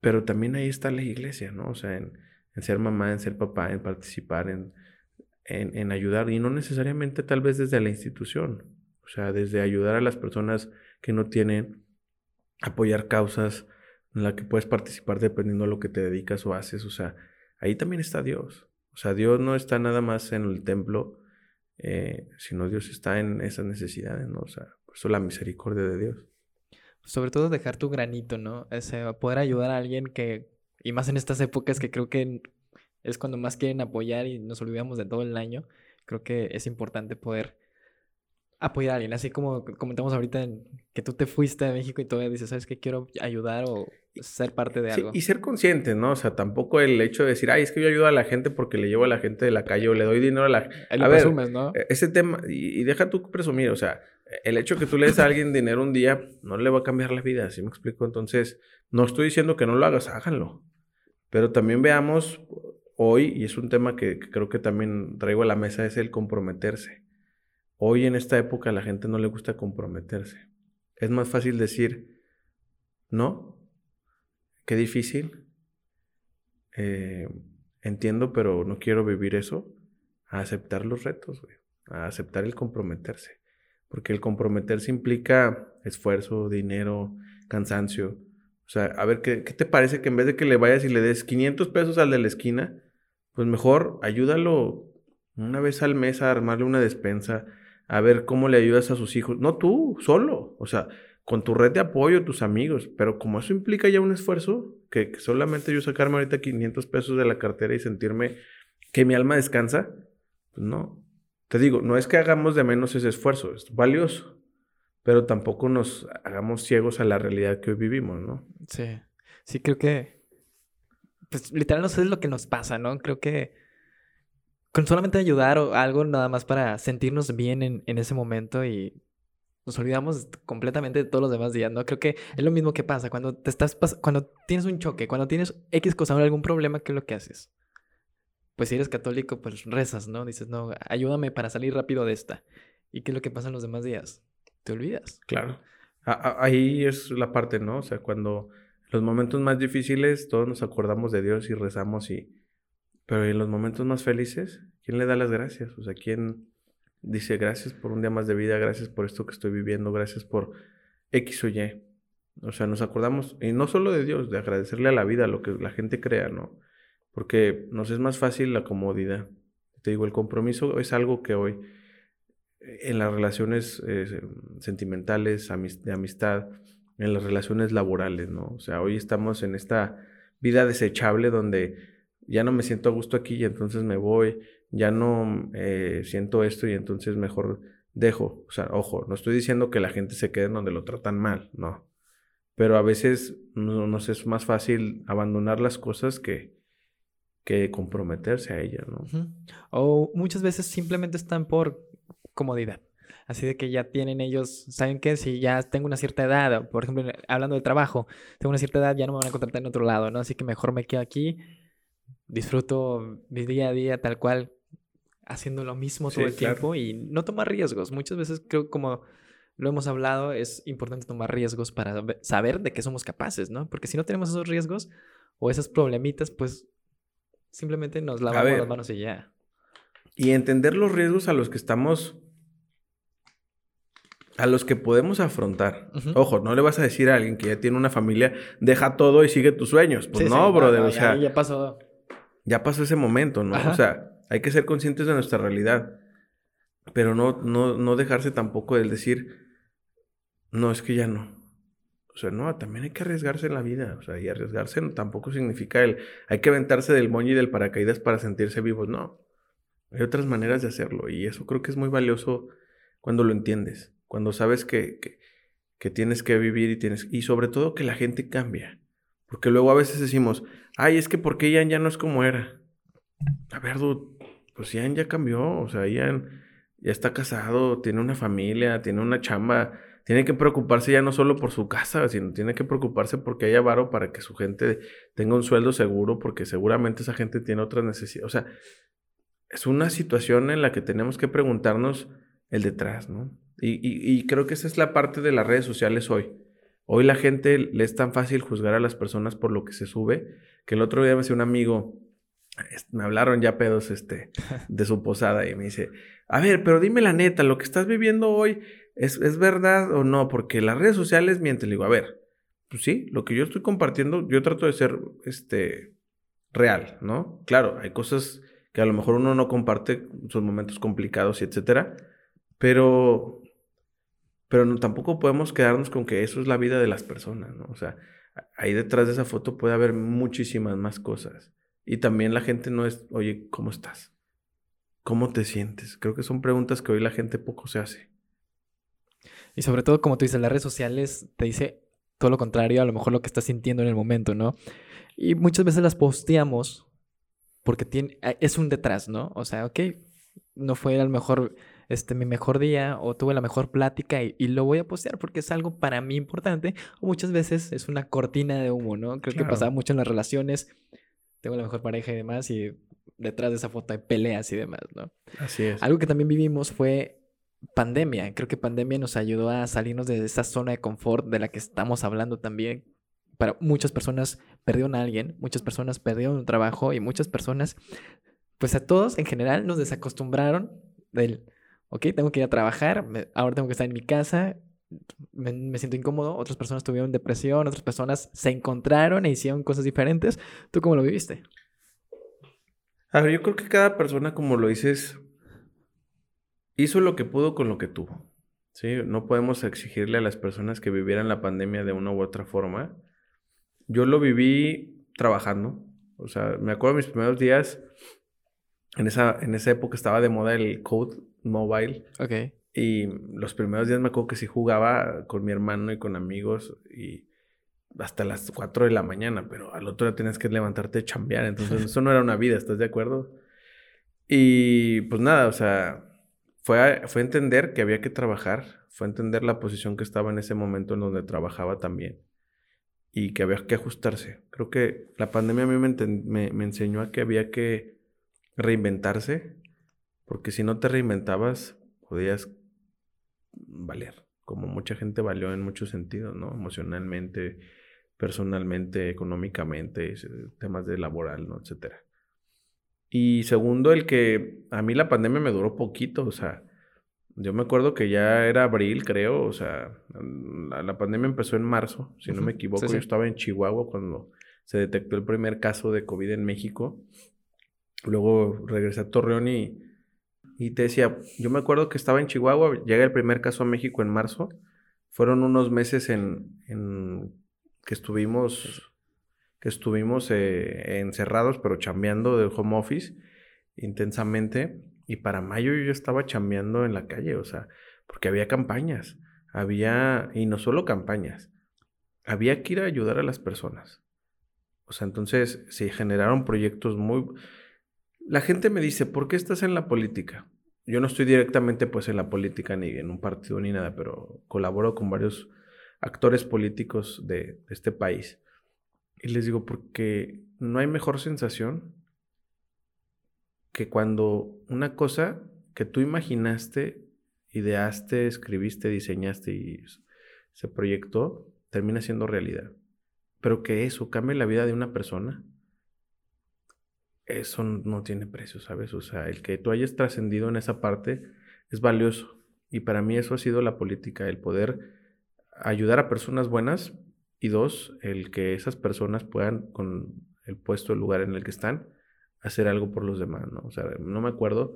Pero también ahí está la iglesia, ¿no? O sea, en, ser mamá, en ser papá, en participar, en, en, ayudar, y no necesariamente tal vez desde la institución, o sea, desde ayudar a las personas que no tienen, apoyar causas en las que puedes participar dependiendo de lo que te dedicas o haces, o sea, ahí también está Dios. O sea, Dios no está nada más en el templo, eh, sino Dios está en esas necesidades, ¿no? O sea, eso la misericordia de Dios. Sobre todo dejar tu granito, ¿no? Ese, poder ayudar a alguien que, y más en estas épocas que creo que es cuando más quieren apoyar y nos olvidamos de todo el año, creo que es importante poder apoyar a alguien, así como comentamos ahorita en que tú te fuiste a México y todavía dices, ¿sabes qué? Quiero ayudar o ser parte de algo. y ser consciente, ¿no? O sea, tampoco el hecho de decir, ay, es que yo ayudo a la gente porque le llevo a la gente de la calle o le doy dinero a la gente. A ver, ¿no? E, ese tema, y, deja tú presumir, o sea, el hecho que tú le des a alguien dinero un día no le va a cambiar la vida, ¿sí me explico? Entonces, no estoy diciendo que no lo hagas, háganlo. Pero también veamos hoy, y es un tema que creo que también traigo a la mesa, es el comprometerse. Hoy en esta época a la gente no le gusta comprometerse. Es más fácil decir, no, qué difícil, eh, entiendo, pero no quiero vivir eso, a aceptar los retos, a aceptar el comprometerse. Porque el comprometerse implica esfuerzo, dinero, cansancio. O sea, a ver, ¿qué, ¿qué, te parece que en vez de que le vayas y le des 500 pesos al de la esquina, pues mejor ayúdalo una vez al mes a armarle una despensa, a ver cómo le ayudas a sus hijos. No tú, solo. O sea, con tu red de apoyo, tus amigos. Pero como eso implica ya un esfuerzo, que, solamente yo sacarme ahorita 500 pesos de la cartera y sentirme que mi alma descansa, pues no. Te digo, no es que hagamos de menos ese esfuerzo, es valioso. Pero tampoco nos hagamos ciegos a la realidad que hoy vivimos, ¿no? Sí. Sí, creo que. Pues literal no sé lo que nos pasa, ¿no? Creo que con solamente ayudar o algo nada más para sentirnos bien en, ese momento y nos olvidamos completamente de todos los demás días, ¿no? Creo que es lo mismo que pasa cuando te estás cuando tienes un choque, cuando tienes X cosa algún problema, ¿qué es lo que haces? Pues si eres católico, pues rezas, ¿no? Dices, no, ayúdame para salir rápido de esta. ¿Y qué es lo que pasa en los demás días? Te olvidas. Claro. ahí es la parte, ¿no? O sea, cuando Los momentos más difíciles, todos nos acordamos de Dios y rezamos y... Pero en los momentos más felices, ¿quién le da las gracias? O sea, ¿quién dice gracias por un día más de vida, gracias por esto que estoy viviendo, gracias por X o Y? O sea, nos acordamos, y no solo de Dios, de agradecerle a la vida, lo que la gente crea, ¿no? Porque nos es más fácil la comodidad. Te digo, el compromiso es algo que hoy en las relaciones eh, sentimentales, de amistad, en las relaciones laborales, ¿no? O sea, hoy estamos en esta vida desechable donde ya no me siento a gusto aquí y entonces me voy, ya no eh, siento esto y entonces mejor dejo. O sea, ojo, no estoy diciendo que la gente se quede donde lo tratan mal, no. Pero a veces nos es más fácil abandonar las cosas que, que comprometerse a ellas, ¿no? O muchas veces simplemente están por comodidad. Así de que ya tienen ellos, ¿saben qué? Si ya tengo una cierta edad, por ejemplo, hablando del trabajo, tengo una cierta edad, ya no me van a contratar en otro lado, ¿no? Así que mejor me quedo aquí, disfruto mi día a día tal cual, haciendo lo mismo todo el tiempo y no tomar riesgos. Muchas veces creo como lo hemos hablado, es importante tomar riesgos para saber de qué somos capaces, ¿no? Porque si no tenemos esos riesgos o esas problemitas, pues simplemente nos lavamos las manos y ya. Y entender los riesgos a los que estamos a los que podemos afrontar. Ojo, no le vas a decir a alguien que ya tiene una familia, deja todo y sigue tus sueños. Pues no, brother, o sea, ya, pasó. Ya pasó ese momento, ¿no? O sea, hay que ser conscientes de nuestra realidad, pero no, no, no dejarse tampoco del decir, no, es que ya no. O sea, no, también hay que arriesgarse en la vida. O sea, y arriesgarse tampoco significa el, hay que aventarse del moño y del paracaídas para sentirse vivos. No. Hay otras maneras de hacerlo y eso creo que es muy valioso cuando lo entiendes cuando sabes que, que, tienes que vivir y tienes, y sobre todo que la gente cambia. Porque luego a veces decimos, ay, es que porque Ian ya no es como era. A ver, dude, pues Ian ya cambió, o sea, Ian ya está casado, tiene una familia, tiene una chamba, tiene que preocuparse ya no solo por su casa, sino tiene que preocuparse porque haya varo para que su gente tenga un sueldo seguro, porque seguramente esa gente tiene otras necesidades. O sea, es una situación en la que tenemos que preguntarnos el detrás, ¿no? Y, creo que esa es la parte de las redes sociales hoy. Hoy la gente le es tan fácil juzgar a las personas por lo que se sube, que el otro día me decía un amigo, me hablaron ya pedos este, de su posada y me dice, a ver, pero dime la neta, lo que estás viviendo hoy es, es verdad o no, porque las redes sociales mienten. Le digo, a ver, pues sí, lo que yo estoy compartiendo, yo trato de ser este, real, ¿no? Claro, hay cosas que a lo mejor uno no comparte, son momentos complicados y etcétera, pero pero no, tampoco podemos quedarnos con que eso es la vida de las personas, ¿no? O sea, ahí detrás de esa foto puede haber muchísimas más cosas. Y también la gente no es, oye, ¿cómo estás? ¿Cómo te sientes? Creo que son preguntas que hoy la gente poco se hace. Y sobre todo, como tú dices, las redes sociales te dice todo lo contrario a lo mejor lo que estás sintiendo en el momento, ¿no? Y muchas veces las posteamos porque tiene, es un detrás, ¿no? O sea, ok, no fue a lo mejor este, mi mejor día o tuve la mejor plática y, lo voy a postear porque es algo para mí importante o muchas veces es una cortina de humo, ¿no? Creo que pasaba mucho en las relaciones, tengo la mejor pareja y demás y detrás de esa foto hay peleas y demás, ¿no? Así es. Algo que también vivimos fue pandemia. Creo que pandemia nos ayudó a salirnos de esa zona de confort de la que estamos hablando también. Para muchas personas perdieron a alguien, muchas personas perdieron un trabajo y muchas personas, pues a todos en general nos desacostumbraron del ok, tengo que ir a trabajar, ahora tengo que estar en mi casa, me, siento incómodo, otras personas tuvieron depresión, otras personas se encontraron e hicieron cosas diferentes. ¿Tú cómo lo viviste? A ver, yo creo que cada persona, como lo dices, hizo lo que pudo con lo que tuvo. ¿sí? No podemos exigirle a las personas que vivieran la pandemia de una u otra forma. Yo lo viví trabajando. O sea, me acuerdo de mis primeros días, en esa, en esa época estaba de moda el code mobile. Ok. Y los primeros días me acuerdo que sí jugaba con mi hermano y con amigos y hasta las 4 de la mañana, pero al otro día tenías que levantarte a chambear, entonces eso no era una vida, ¿estás de acuerdo? Y pues nada, o sea, fue, fue entender que había que trabajar, fue entender la posición que estaba en ese momento en donde trabajaba también y que había que ajustarse. Creo que la pandemia a mí me, me enseñó a que había que reinventarse porque si no te reinventabas, podías valer, como mucha gente valió en muchos sentidos, ¿no? Emocionalmente, personalmente, económicamente, temas de laboral, ¿no? Etcétera. Y segundo, el que a mí la pandemia me duró poquito, o sea, yo me acuerdo que ya era abril, creo, o sea, la, pandemia empezó en marzo, si no me equivoco, yo estaba en Chihuahua cuando se detectó el primer caso de COVID en México. Luego regresé a Torreón y, y te decía, yo me acuerdo que estaba en Chihuahua, llega el primer caso a México en marzo, fueron unos meses en, en que estuvimos que estuvimos eh, encerrados, pero chambeando de home office intensamente. Y para mayo yo estaba chambeando en la calle, o sea, porque había campañas, había, y no solo campañas, había que ir a ayudar a las personas. O sea, entonces se generaron proyectos muy... La gente me dice, ¿por qué estás en la política? Yo no estoy directamente pues en la política ni en un partido ni nada, pero colaboro con varios actores políticos de este país. Y les digo, porque no hay mejor sensación que cuando una cosa que tú imaginaste, ideaste, escribiste, diseñaste y se proyectó, termina siendo realidad. Pero que eso cambie la vida de una persona, eso no tiene precio, ¿sabes? O sea, el que tú hayas trascendido en esa parte es valioso. Y para mí eso ha sido la política, el poder ayudar a personas buenas y dos, el que esas personas puedan, con el puesto, el lugar en el que están, hacer algo por los demás, ¿no? O sea, no me acuerdo,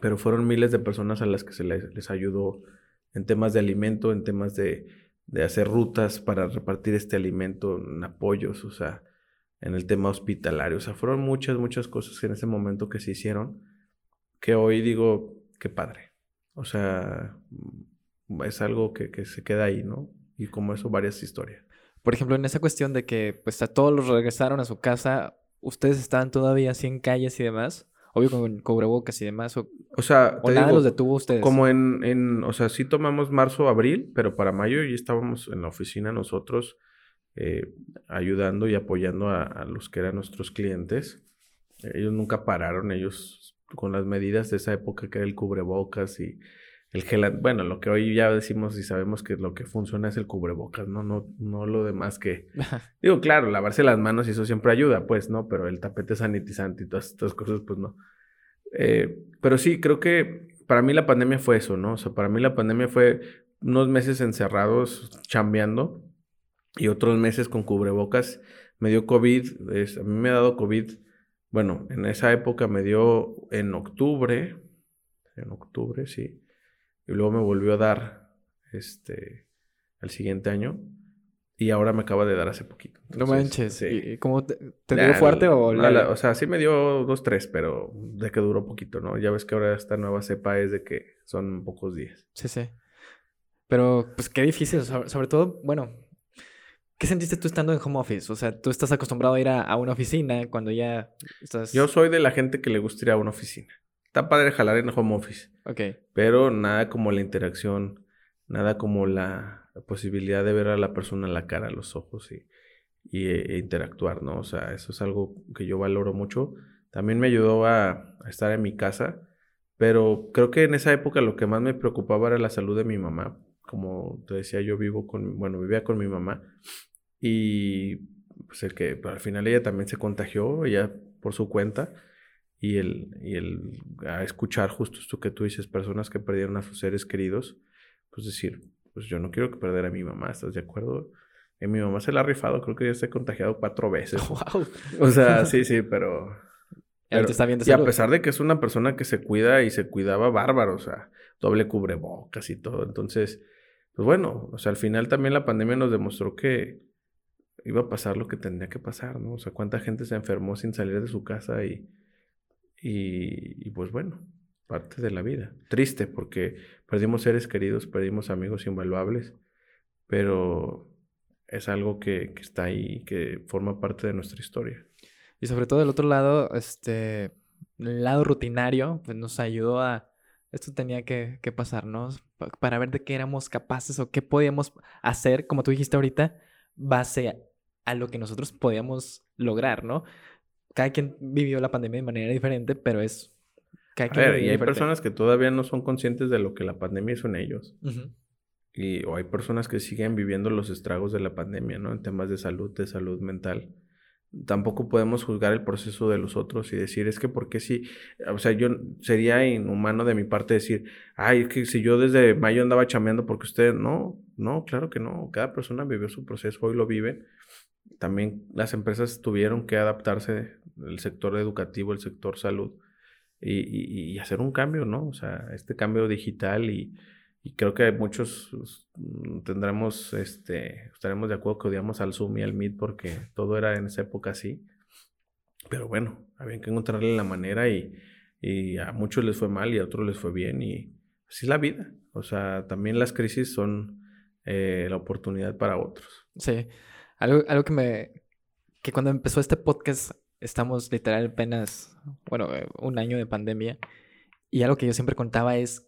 pero fueron miles de personas a las que se les, ayudó en temas de alimento, en temas de, de, hacer rutas para repartir este alimento, en apoyos, o sea, en el tema hospitalario. O sea, fueron muchas, muchas cosas en ese momento que se hicieron, que hoy digo, qué padre. O sea, es algo que, que se queda ahí, ¿no? Y como eso, varias historias. Por ejemplo, en esa cuestión de que pues a todos los regresaron a su casa, ustedes estaban todavía así en calles y demás, obvio con cubrebocas y demás, o, sea, o nada los detuvo ustedes. Como en, en, o sea, sí tomamos marzo, abril, pero para mayo ya estábamos en la oficina nosotros eh, ayudando y apoyando a, a, los que eran nuestros clientes. Ellos nunca pararon, ellos con las medidas de esa época que era el cubrebocas y el gel, bueno, lo que hoy ya decimos y sabemos que lo que funciona es el cubrebocas, ¿no? No, no lo demás que... Digo, claro, lavarse las manos y eso siempre ayuda, pues, ¿no? Pero el tapete sanitizante y todas estas cosas, pues no. Eh, pero sí, creo que para mí la pandemia fue eso, ¿no? O sea, para mí la pandemia fue unos meses encerrados, chambeando, y otros meses con cubrebocas. Me dio COVID, a mí me ha dado COVID, bueno, en esa época me dio en octubre, en octubre, sí y luego me volvió a dar este el siguiente año y ahora me acaba de dar hace poquito. no manches. ¿Y cómo te, dio fuerte o O sea, sí me dio dos, tres, pero de que duró poquito, ¿no? Ya ves que ahora esta nueva cepa es de que son pocos días. Sí, sí. Pero, pues qué difícil. Sobre, todo, bueno, ¿qué sentiste tú estando en home office? O sea, tú estás acostumbrado a ir a, a una oficina cuando ya estás... Yo soy de la gente que le gusta ir a una oficina. Está padre jalar en home office. Ok. Pero nada como la interacción, nada como la, posibilidad de ver a la persona en la cara, a los ojos y, e, interactuar, ¿no? O sea, eso es algo que yo valoro mucho. También me ayudó a, estar en mi casa, pero creo que en esa época lo que más me preocupaba era la salud de mi mamá. Como te decía, yo vivo con, bueno, vivía con mi mamá y pues el que al final ella también se contagió, ella por su cuenta y el, y el a escuchar justo esto que tú dices, personas que perdieron a sus seres queridos, pues decir, pues yo no quiero que perder a mi mamá, ¿estás de acuerdo? Y mi mamá se la ha rifado, creo que ya se ha contagiado cuatro veces. ¡Wow! O sea, sí, sí, pero... está bien y a pesar de que es una persona que se cuida y se cuidaba bárbaro, o sea, doble cubrebocas y todo. Entonces, pues bueno, o sea, al final también la pandemia nos demostró que iba a pasar lo que tendría que pasar, ¿no? O sea, cuánta gente se enfermó sin salir de su casa y y, pues bueno, parte de la vida. Triste porque perdimos seres queridos, perdimos amigos invaluables, pero es algo que, que está ahí, que forma parte de nuestra historia. Y sobre todo del otro lado, este, el lado rutinario, pues nos ayudó a, esto tenía que, que pasarnos para ver de qué éramos capaces o qué podíamos hacer, como tú dijiste ahorita, base a lo que nosotros podíamos lograr, ¿no? cada quien vivió la pandemia de manera diferente, pero es... Cada quien y hay personas que todavía no son conscientes de lo que la pandemia hizo en ellos. y, o hay personas que siguen viviendo los estragos de la pandemia, ¿no? En temas de salud, de salud mental. Tampoco podemos juzgar el proceso de los otros y decir, es que porque si, o sea, yo sería inhumano de mi parte decir, ay, es que si yo desde mayo andaba chameando porque usted, no, no, claro que no, cada persona vivió su proceso, hoy lo vive. También las empresas tuvieron que adaptarse, el sector educativo, el sector salud, y, y hacer un cambio, ¿no? O sea, este cambio digital y, y creo que muchos mm, tendremos, este, estaremos de acuerdo que odiamos al Zoom y al Meet porque todo era en esa época así. Pero bueno, había que encontrarle la manera y, y a muchos les fue mal y a otros les fue bien y así es la vida. O sea, también las crisis son eh, la oportunidad para otros. Sí, algo, algo que me, que cuando empezó este podcast estamos literal apenas, bueno, eh, un año de pandemia y algo que yo siempre contaba es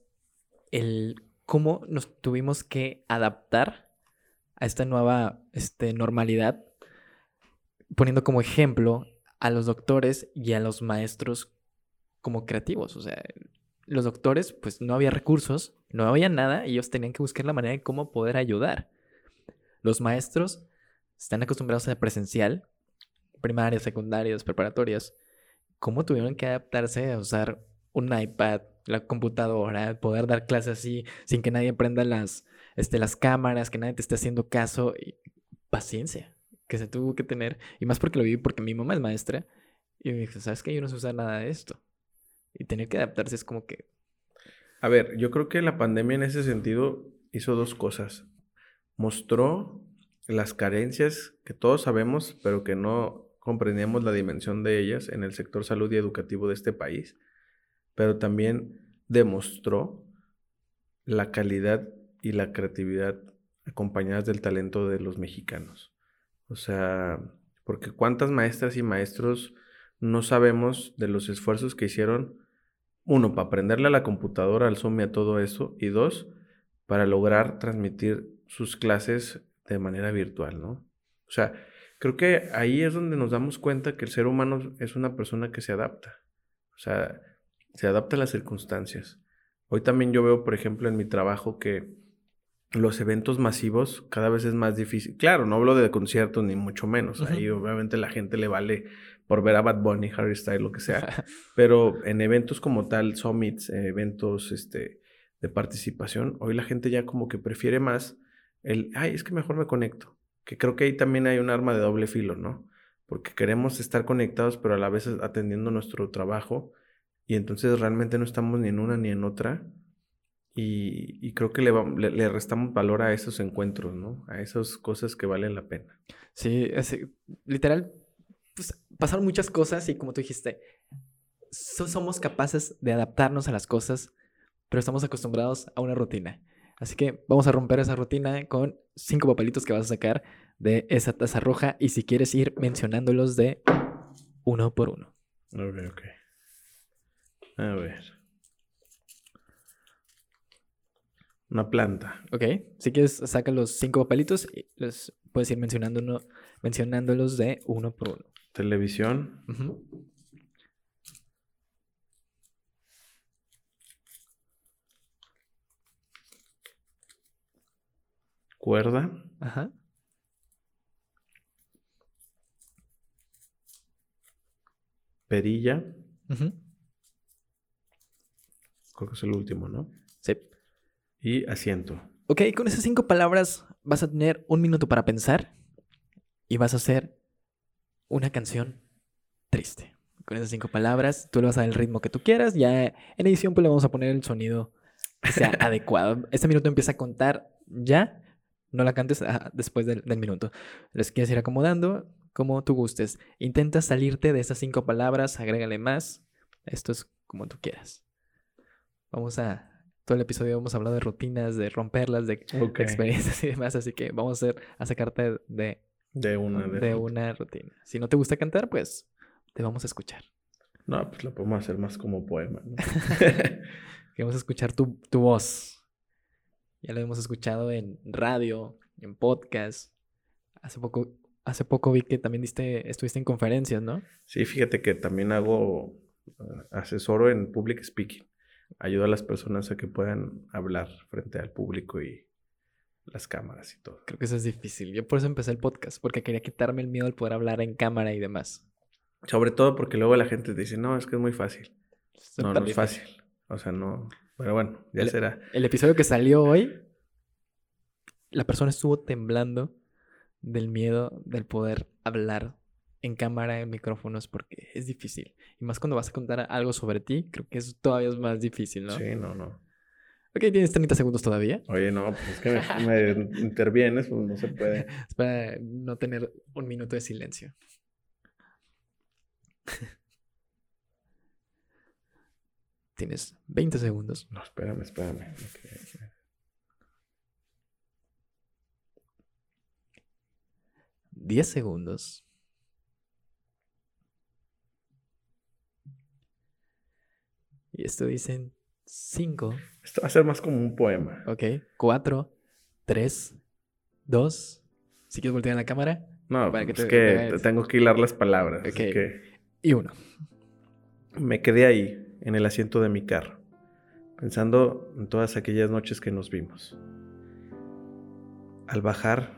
el cómo nos tuvimos que adaptar a esta nueva este, normalidad, poniendo como ejemplo a los doctores y a los maestros como creativos. O sea, los doctores, pues no había recursos, no había nada, y ellos tenían que buscar la manera de cómo poder ayudar. Los maestros están acostumbrados a presencial, primarias, secundarias, preparatorias. ¿Cómo tuvieron que adaptarse a usar un iPad, la computadora, poder dar clases así sin que nadie prenda las, este, las cámaras, que nadie te esté haciendo caso. Paciencia que se tuvo que tener. Y más porque lo vi porque mi mamá es maestra. Y me dijo, ¿sabes qué? Yo no sé usar nada de esto. Y tener que adaptarse es como que... A ver, yo creo que la pandemia en ese sentido hizo dos cosas. Mostró las carencias que todos sabemos, pero que no comprendíamos la dimensión de ellas en el sector salud y educativo de este país pero también demostró la calidad y la creatividad acompañadas del talento de los mexicanos. O sea, porque cuántas maestras y maestros no sabemos de los esfuerzos que hicieron, uno, para aprenderle a la computadora, al Zoom y a todo eso, y dos, para lograr transmitir sus clases de manera virtual, ¿no? O sea, creo que ahí es donde nos damos cuenta que el ser humano es una persona que se adapta. O sea, se adapta a las circunstancias. Hoy también yo veo, por ejemplo, en mi trabajo que los eventos masivos cada vez es más difícil. Claro, no hablo de conciertos ni mucho menos. Ahí obviamente la gente le vale por ver a Bad Bunny, Harry Styles, lo que sea. Pero en eventos como tal, summits, eventos este, de participación, hoy la gente ya como que prefiere más el, ay, es que mejor me conecto. Que creo que ahí también hay un arma de doble filo, ¿no? Porque queremos estar conectados, pero a la vez atendiendo nuestro trabajo y entonces realmente no estamos ni en una ni en otra. Y, creo que le, le, restamos valor a esos encuentros, ¿no? A esas cosas que valen la pena. Sí, literal, pues pasaron muchas cosas y como tú dijiste, somos capaces de adaptarnos a las cosas, pero estamos acostumbrados a una rutina. Así que vamos a romper esa rutina con cinco papelitos que vas a sacar de esa taza roja y si quieres ir mencionándolos de uno por uno. Ok, ok. A ver. Una planta. Ok. Si quieres, saca los cinco papelitos y los puedes ir mencionando uno, mencionándolos de uno por uno. Televisión. Cuerda. Ajá. Perilla. Ajá. Creo que es el último, ¿no? Sí. Y asiento. Ok, con esas cinco palabras vas a tener un minuto para pensar y vas a hacer una canción triste. Con esas cinco palabras, tú le vas a dar el ritmo que tú quieras. Ya en edición, pues le vamos a poner el sonido que sea adecuado. Este minuto empieza a contar ya. No la cantes ah, después del, del, minuto. Les quieres ir acomodando como tú gustes. Intenta salirte de esas cinco palabras, agrégale más. Esto es como tú quieras. Vamos a. Todo el episodio hemos hablado de rutinas, de romperlas, de experiencias y demás. Así que vamos a, hacer, a sacarte de, de, una, de, una rutina. Si no te gusta cantar, pues te vamos a escuchar. No, pues lo podemos hacer más como poema. ¿no? Queremos escuchar tu, tu voz. Ya lo hemos escuchado en radio, en podcast. Hace poco, hace poco vi que también diste, estuviste en conferencias, ¿no? Sí, fíjate que también hago ah, asesoro en public speaking ayuda a las personas a que puedan hablar frente al público y las cámaras y todo. Creo que eso es difícil. Yo por eso empecé el podcast, porque quería quitarme el miedo al poder hablar en cámara y demás. Sobre todo porque luego la gente te dice, no, es que es muy fácil. Es No, no es fácil. O sea, no. Pero bueno, ya El- será. El episodio que salió hoy, la persona estuvo temblando del miedo del poder hablar en cámara, en micrófonos, porque es difícil. Y más cuando vas a contar algo sobre ti, creo que eso todavía es más difícil, ¿no? Sí, no, no. Ok, tienes 30 segundos todavía. Oye, no, pues es que me, me intervienes, pues no se puede. Es para no tener un minuto de silencio. Tienes 20 segundos. No, espérame, espérame. Ok. 10 segundos. Y esto dicen 5, Esto va a ser más como un poema. ok, 4, 3, 2. Si quieres voltear la cámara. No, Para que es te- que te- te tengo que hilar las palabras. Ok. que Y 1. me quedé ahí, en el asiento de mi carro, pensando en todas aquellas noches que nos vimos. Al bajar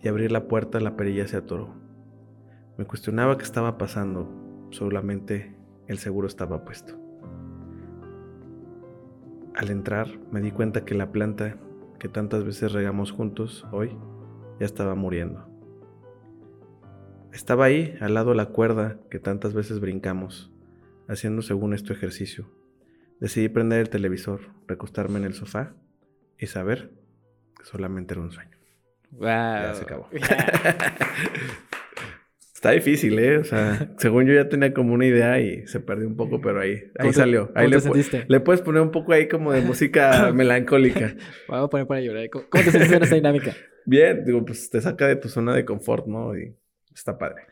y abrir la puerta, la perilla se atoró. Me cuestionaba qué estaba pasando, solamente el seguro estaba puesto. Al entrar, me di cuenta que la planta que tantas veces regamos juntos hoy ya estaba muriendo. Estaba ahí, al lado de la cuerda que tantas veces brincamos, haciendo según esto ejercicio. Decidí prender el televisor, recostarme en el sofá y saber que solamente era un sueño. Wow. Ya se acabó. Está difícil, ¿eh? O sea, según yo ya tenía como una idea y se perdió un poco, pero ahí, ahí ¿Cómo te- salió. ¿Cómo Ahí te le, pu- sentiste? le puedes poner un poco ahí como de música melancólica. Vamos a poner para llorar. ¿Cómo, cómo te sentiste en esta dinámica? Bien, digo, pues te saca de tu zona de confort, ¿no? Y está padre.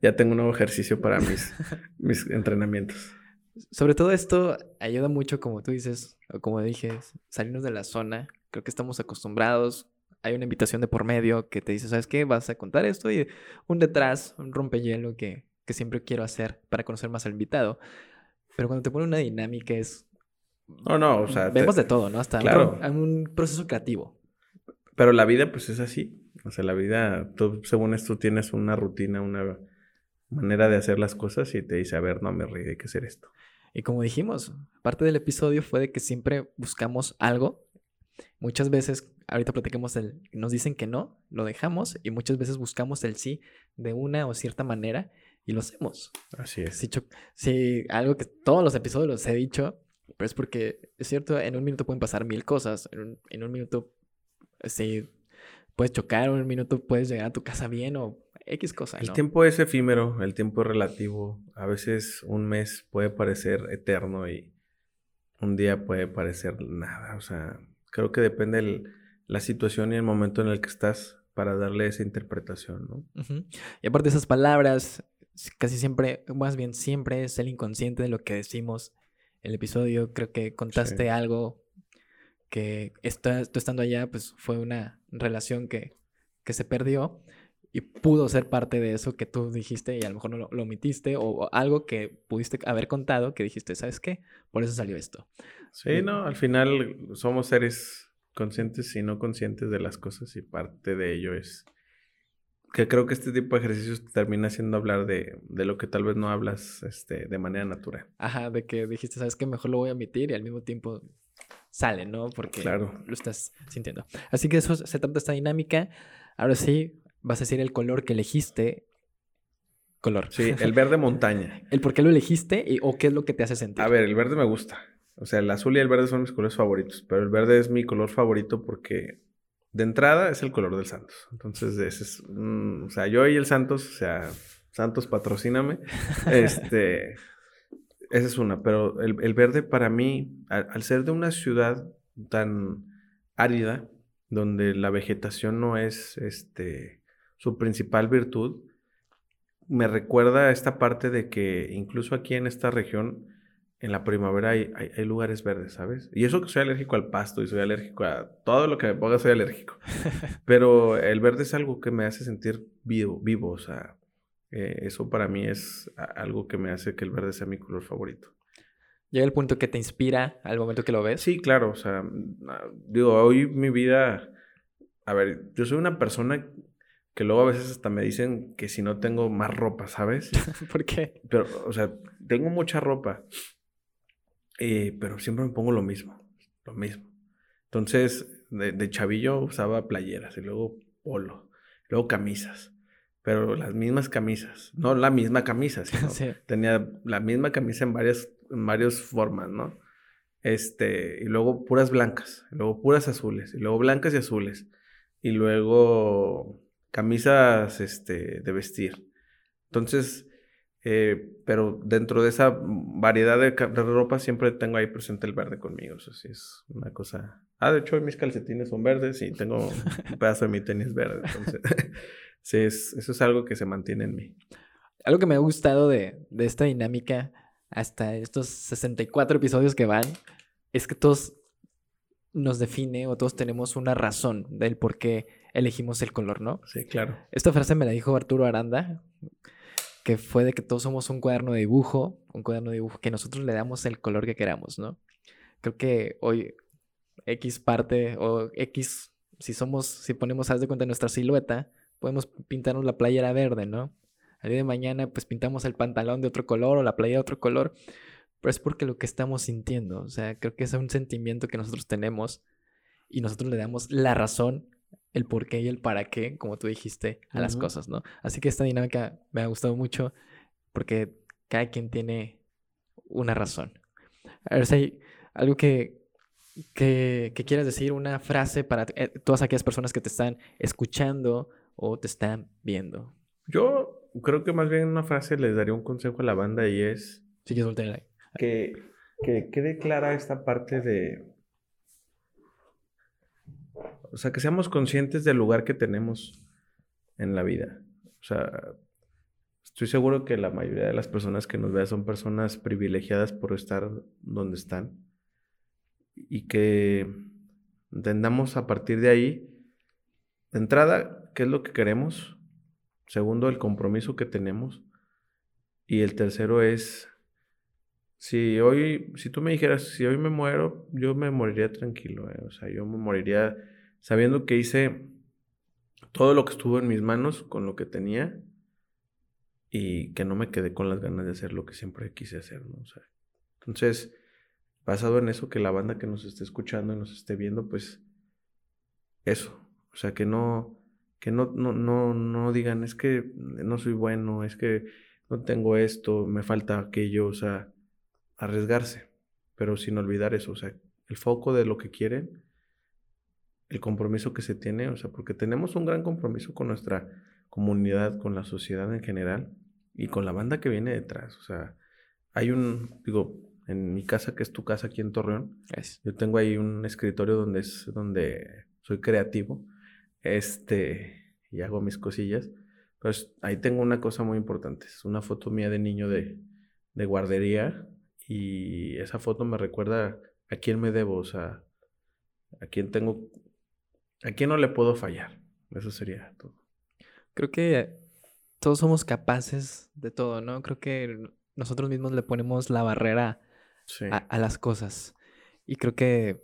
Ya tengo un nuevo ejercicio para mis, mis entrenamientos. Sobre todo esto ayuda mucho, como tú dices, o como dije, salirnos de la zona. Creo que estamos acostumbrados. Hay una invitación de por medio que te dice, ¿sabes qué? Vas a contar esto y un detrás, un rompehielo que, que siempre quiero hacer para conocer más al invitado. Pero cuando te pone una dinámica es... No, no, o sea, te- vemos de todo, ¿no? Hasta un claro. rom- un, proceso creativo. pero la vida pues es así. O sea, la vida, tú según esto tienes una rutina, una manera de hacer las cosas y te dice, a ver, no me ríe, hay que hacer esto. Y como dijimos, parte del episodio fue de que siempre buscamos algo. Muchas veces, ahorita platicamos el, nos dicen que no, lo dejamos y muchas veces buscamos el sí de una o cierta manera y lo hacemos. Así es. Cho- sí, algo que todos los episodios los he dicho, pero es porque es cierto, en un minuto pueden pasar mil cosas. En un, en un minuto, sí, puedes chocar, en un minuto puedes llegar a tu casa bien o X cosa, El tiempo es efímero, el tiempo es relativo. A veces un mes puede parecer eterno y un día puede parecer nada. O sea, creo que depende el- la situación y el momento en el que estás para darle esa interpretación, ¿no? Y aparte de esas palabras, casi siempre, más bien siempre es el inconsciente de lo que decimos. El episodio, creo que contaste Sí. algo que está, tú estando allá, pues fue una relación que, que se perdió y pudo ser parte de eso que tú dijiste y a lo mejor no lo, lo omitiste o, algo que pudiste haber contado que dijiste, ¿sabes qué? Por eso salió esto. Sí, no, al final somos seres conscientes y no conscientes de las cosas y parte de ello es que creo que este tipo de ejercicios te termina haciendo hablar de, de lo que tal vez no hablas este, de manera natural. Ajá, de que dijiste, ¿sabes qué? Mejor lo voy a omitir y al mismo tiempo sale, ¿no? Porque Claro. lo estás sintiendo. Así que eso se trata esta dinámica. Ahora sí, vas a decir el color que elegiste. Color. Sí, el verde montaña. El por qué lo elegiste y, o qué es lo que te hace sentir. A ver, el verde me gusta. O sea, el azul y el verde son mis colores favoritos, pero el verde es mi color favorito porque de entrada es el color del Santos. Entonces, ese es, mm, o sea, yo y el Santos, o sea, Santos patrocíname. Este, esa es una, pero el, el verde para mí, al, al ser de una ciudad tan árida, donde la vegetación no es este, su principal virtud, me recuerda a esta parte de que incluso aquí en esta región, en la primavera hay, hay, hay lugares verdes, ¿sabes? Y eso que soy alérgico al pasto y soy alérgico a todo lo que me ponga, soy alérgico. Pero el verde es algo que me hace sentir vivo, vivo o sea, eh, eso para mí es algo que me hace que el verde sea mi color favorito. Llega el punto que te inspira al momento que lo ves. Sí, claro, o sea, mm, ah, digo, hoy mi vida a ver, yo soy una persona que luego a veces hasta me dicen que si no tengo más ropa, ¿sabes? ¿Por qué? Pero, o sea, tengo mucha ropa, eh, pero siempre me pongo lo mismo, lo mismo. Entonces, de, de chavillo usaba playeras y luego polo, luego camisas, pero las mismas camisas, no la misma camisa, sino tenía la misma camisa en varias, en varias formas, ¿no? Este, y luego puras blancas, y luego puras azules, y luego blancas y azules, y luego camisas este, de vestir. Entonces, eh, pero dentro de esa variedad de, ropa siempre tengo ahí presente el verde conmigo. Eso sí es una cosa. Ah, de hecho, mis calcetines son verdes y tengo un pedazo de mi tenis verde. Entonces, sí, eso es algo que se mantiene en mí. Algo que me ha gustado de, de esta dinámica hasta estos 64 episodios que van es que todos nos define o todos tenemos una razón del por qué elegimos el color, ¿no? Sí, claro. Esta frase me la dijo Arturo Aranda, que fue de que todos somos un cuaderno de dibujo, un cuaderno de dibujo que nosotros le damos el color que queramos, ¿no? Creo que hoy X parte o X, si somos, si ponemos, haz de cuenta, nuestra silueta, podemos pintarnos la playera verde, ¿no? Al día de mañana, pues pintamos el pantalón de otro color o la playera de otro color pero es porque lo que estamos sintiendo, o sea, creo que es un sentimiento que nosotros tenemos y nosotros le damos la razón, el por qué y el para qué, como tú dijiste, a las cosas, ¿no? Así que esta dinámica me ha gustado mucho porque cada quien tiene una razón. A ver si hay algo que, que, quieras decir, una frase para eh, todas aquellas personas que te están escuchando o te están viendo. Yo creo que más bien una frase les daría un consejo a la banda y es... Sí, que que, que quede clara esta parte de... O sea, que seamos conscientes del lugar que tenemos en la vida. O sea, estoy seguro que la mayoría de las personas que nos vean son personas privilegiadas por estar donde están. Y que entendamos a partir de ahí, de entrada, qué es lo que queremos. Segundo, el compromiso que tenemos. Y el tercero es si hoy, si tú me dijeras, si hoy me muero, yo me moriría tranquilo, eh, o sea, yo me moriría sabiendo que hice todo lo que estuvo en mis manos con lo que tenía y que no me quedé con las ganas de hacer lo que siempre quise hacer, ¿no? O sea, entonces, basado en eso, que la banda que nos esté escuchando y nos esté viendo, pues, eso, o sea, que no, que no, no, no, no digan, es que no soy bueno, es que no tengo esto, me falta aquello, o sea, arriesgarse, pero sin olvidar eso, o sea, el foco de lo que quieren, el compromiso que se tiene, o sea, porque tenemos un gran compromiso con nuestra comunidad, con la sociedad en general y con la banda que viene detrás, o sea, hay un, digo, en mi casa, que es tu casa aquí en Torreón, yo tengo ahí un escritorio donde es donde soy creativo, este, y hago mis cosillas, pues ahí tengo una cosa muy importante, es una foto mía de niño de, de guardería, y esa foto me recuerda a quién me debo, o sea, a quién tengo, a quién no le puedo fallar. Eso sería todo. Creo que todos somos capaces de todo, ¿no? Creo que nosotros mismos le ponemos la barrera a, las cosas. Y creo que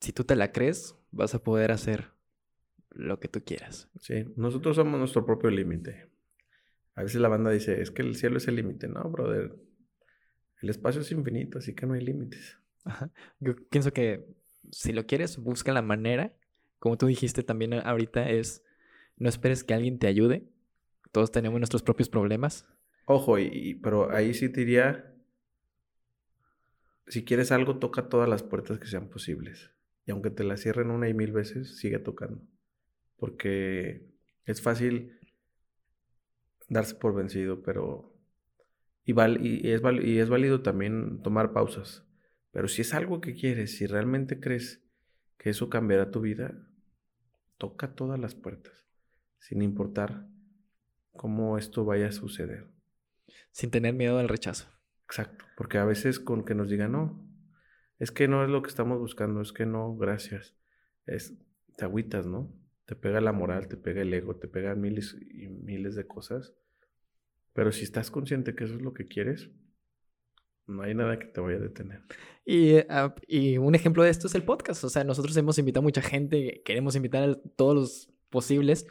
si tú te la crees, vas a poder hacer lo que tú quieras. Sí, nosotros somos nuestro propio límite. A veces la banda dice, es que el cielo es el límite. No, brother, el espacio es infinito, así que no hay límites. Yo pienso que si lo quieres, busca la manera. Como tú dijiste también ahorita, es no esperes que alguien te ayude. Todos tenemos nuestros propios problemas. Ojo, y, pero ahí sí te diría, si quieres algo, toca todas las puertas que sean posibles. Y aunque te las cierren una y mil veces, sigue tocando. Porque es fácil darse por vencido, pero y, es válido también tomar pausas. Pero si es algo que quieres, si realmente crees que eso cambiará tu vida, toca todas las puertas, sin importar cómo esto vaya a suceder. Sin tener miedo al rechazo. Exacto, porque a veces con que nos digan, no, es que no es lo que estamos buscando, es que no, gracias. Es, te agüitas, ¿no? Te pega la moral, te pega el ego, te pegan miles y miles de cosas pero si estás consciente que eso es lo que quieres, No hay nada que te vaya a detener. Y, ah, y, un ejemplo de esto es el podcast. O sea, nosotros hemos invitado a mucha gente, queremos invitar a todos los posibles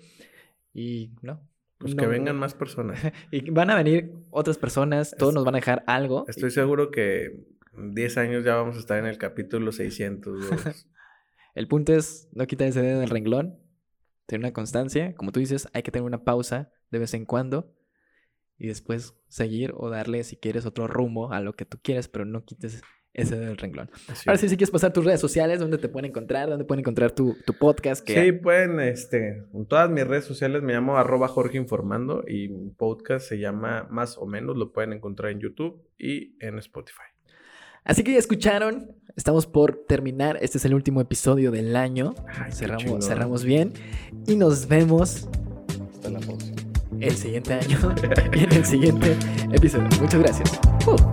y no. Pues que vengan más personas. y van a venir otras personas, todos nos van a dejar algo. Estoy seguro que en 10 años ya vamos a estar en el capítulo 600. el punto es no quitar ese dedo del renglón, tener una constancia. Como tú dices, hay que tener una pausa de vez en cuando y después seguir o darle, si quieres, otro rumbo a lo que tú quieres, pero no quites ese del renglón. Ahora sí, si quieres pasar tus redes sociales, ¿dónde te pueden encontrar? ¿Dónde pueden encontrar tu, podcast? Sí, pueden, este, en todas mis redes sociales me llamo arroba Jorge Informando y mi podcast se llama Más o Menos, lo pueden encontrar en YouTube y en Spotify. Así que ya escucharon, estamos por terminar, este es el último episodio del año, cerramos, cerramos bien y nos vemos. Hasta la próxima. El siguiente año y en el siguiente episodio. Muchas gracias. Uh.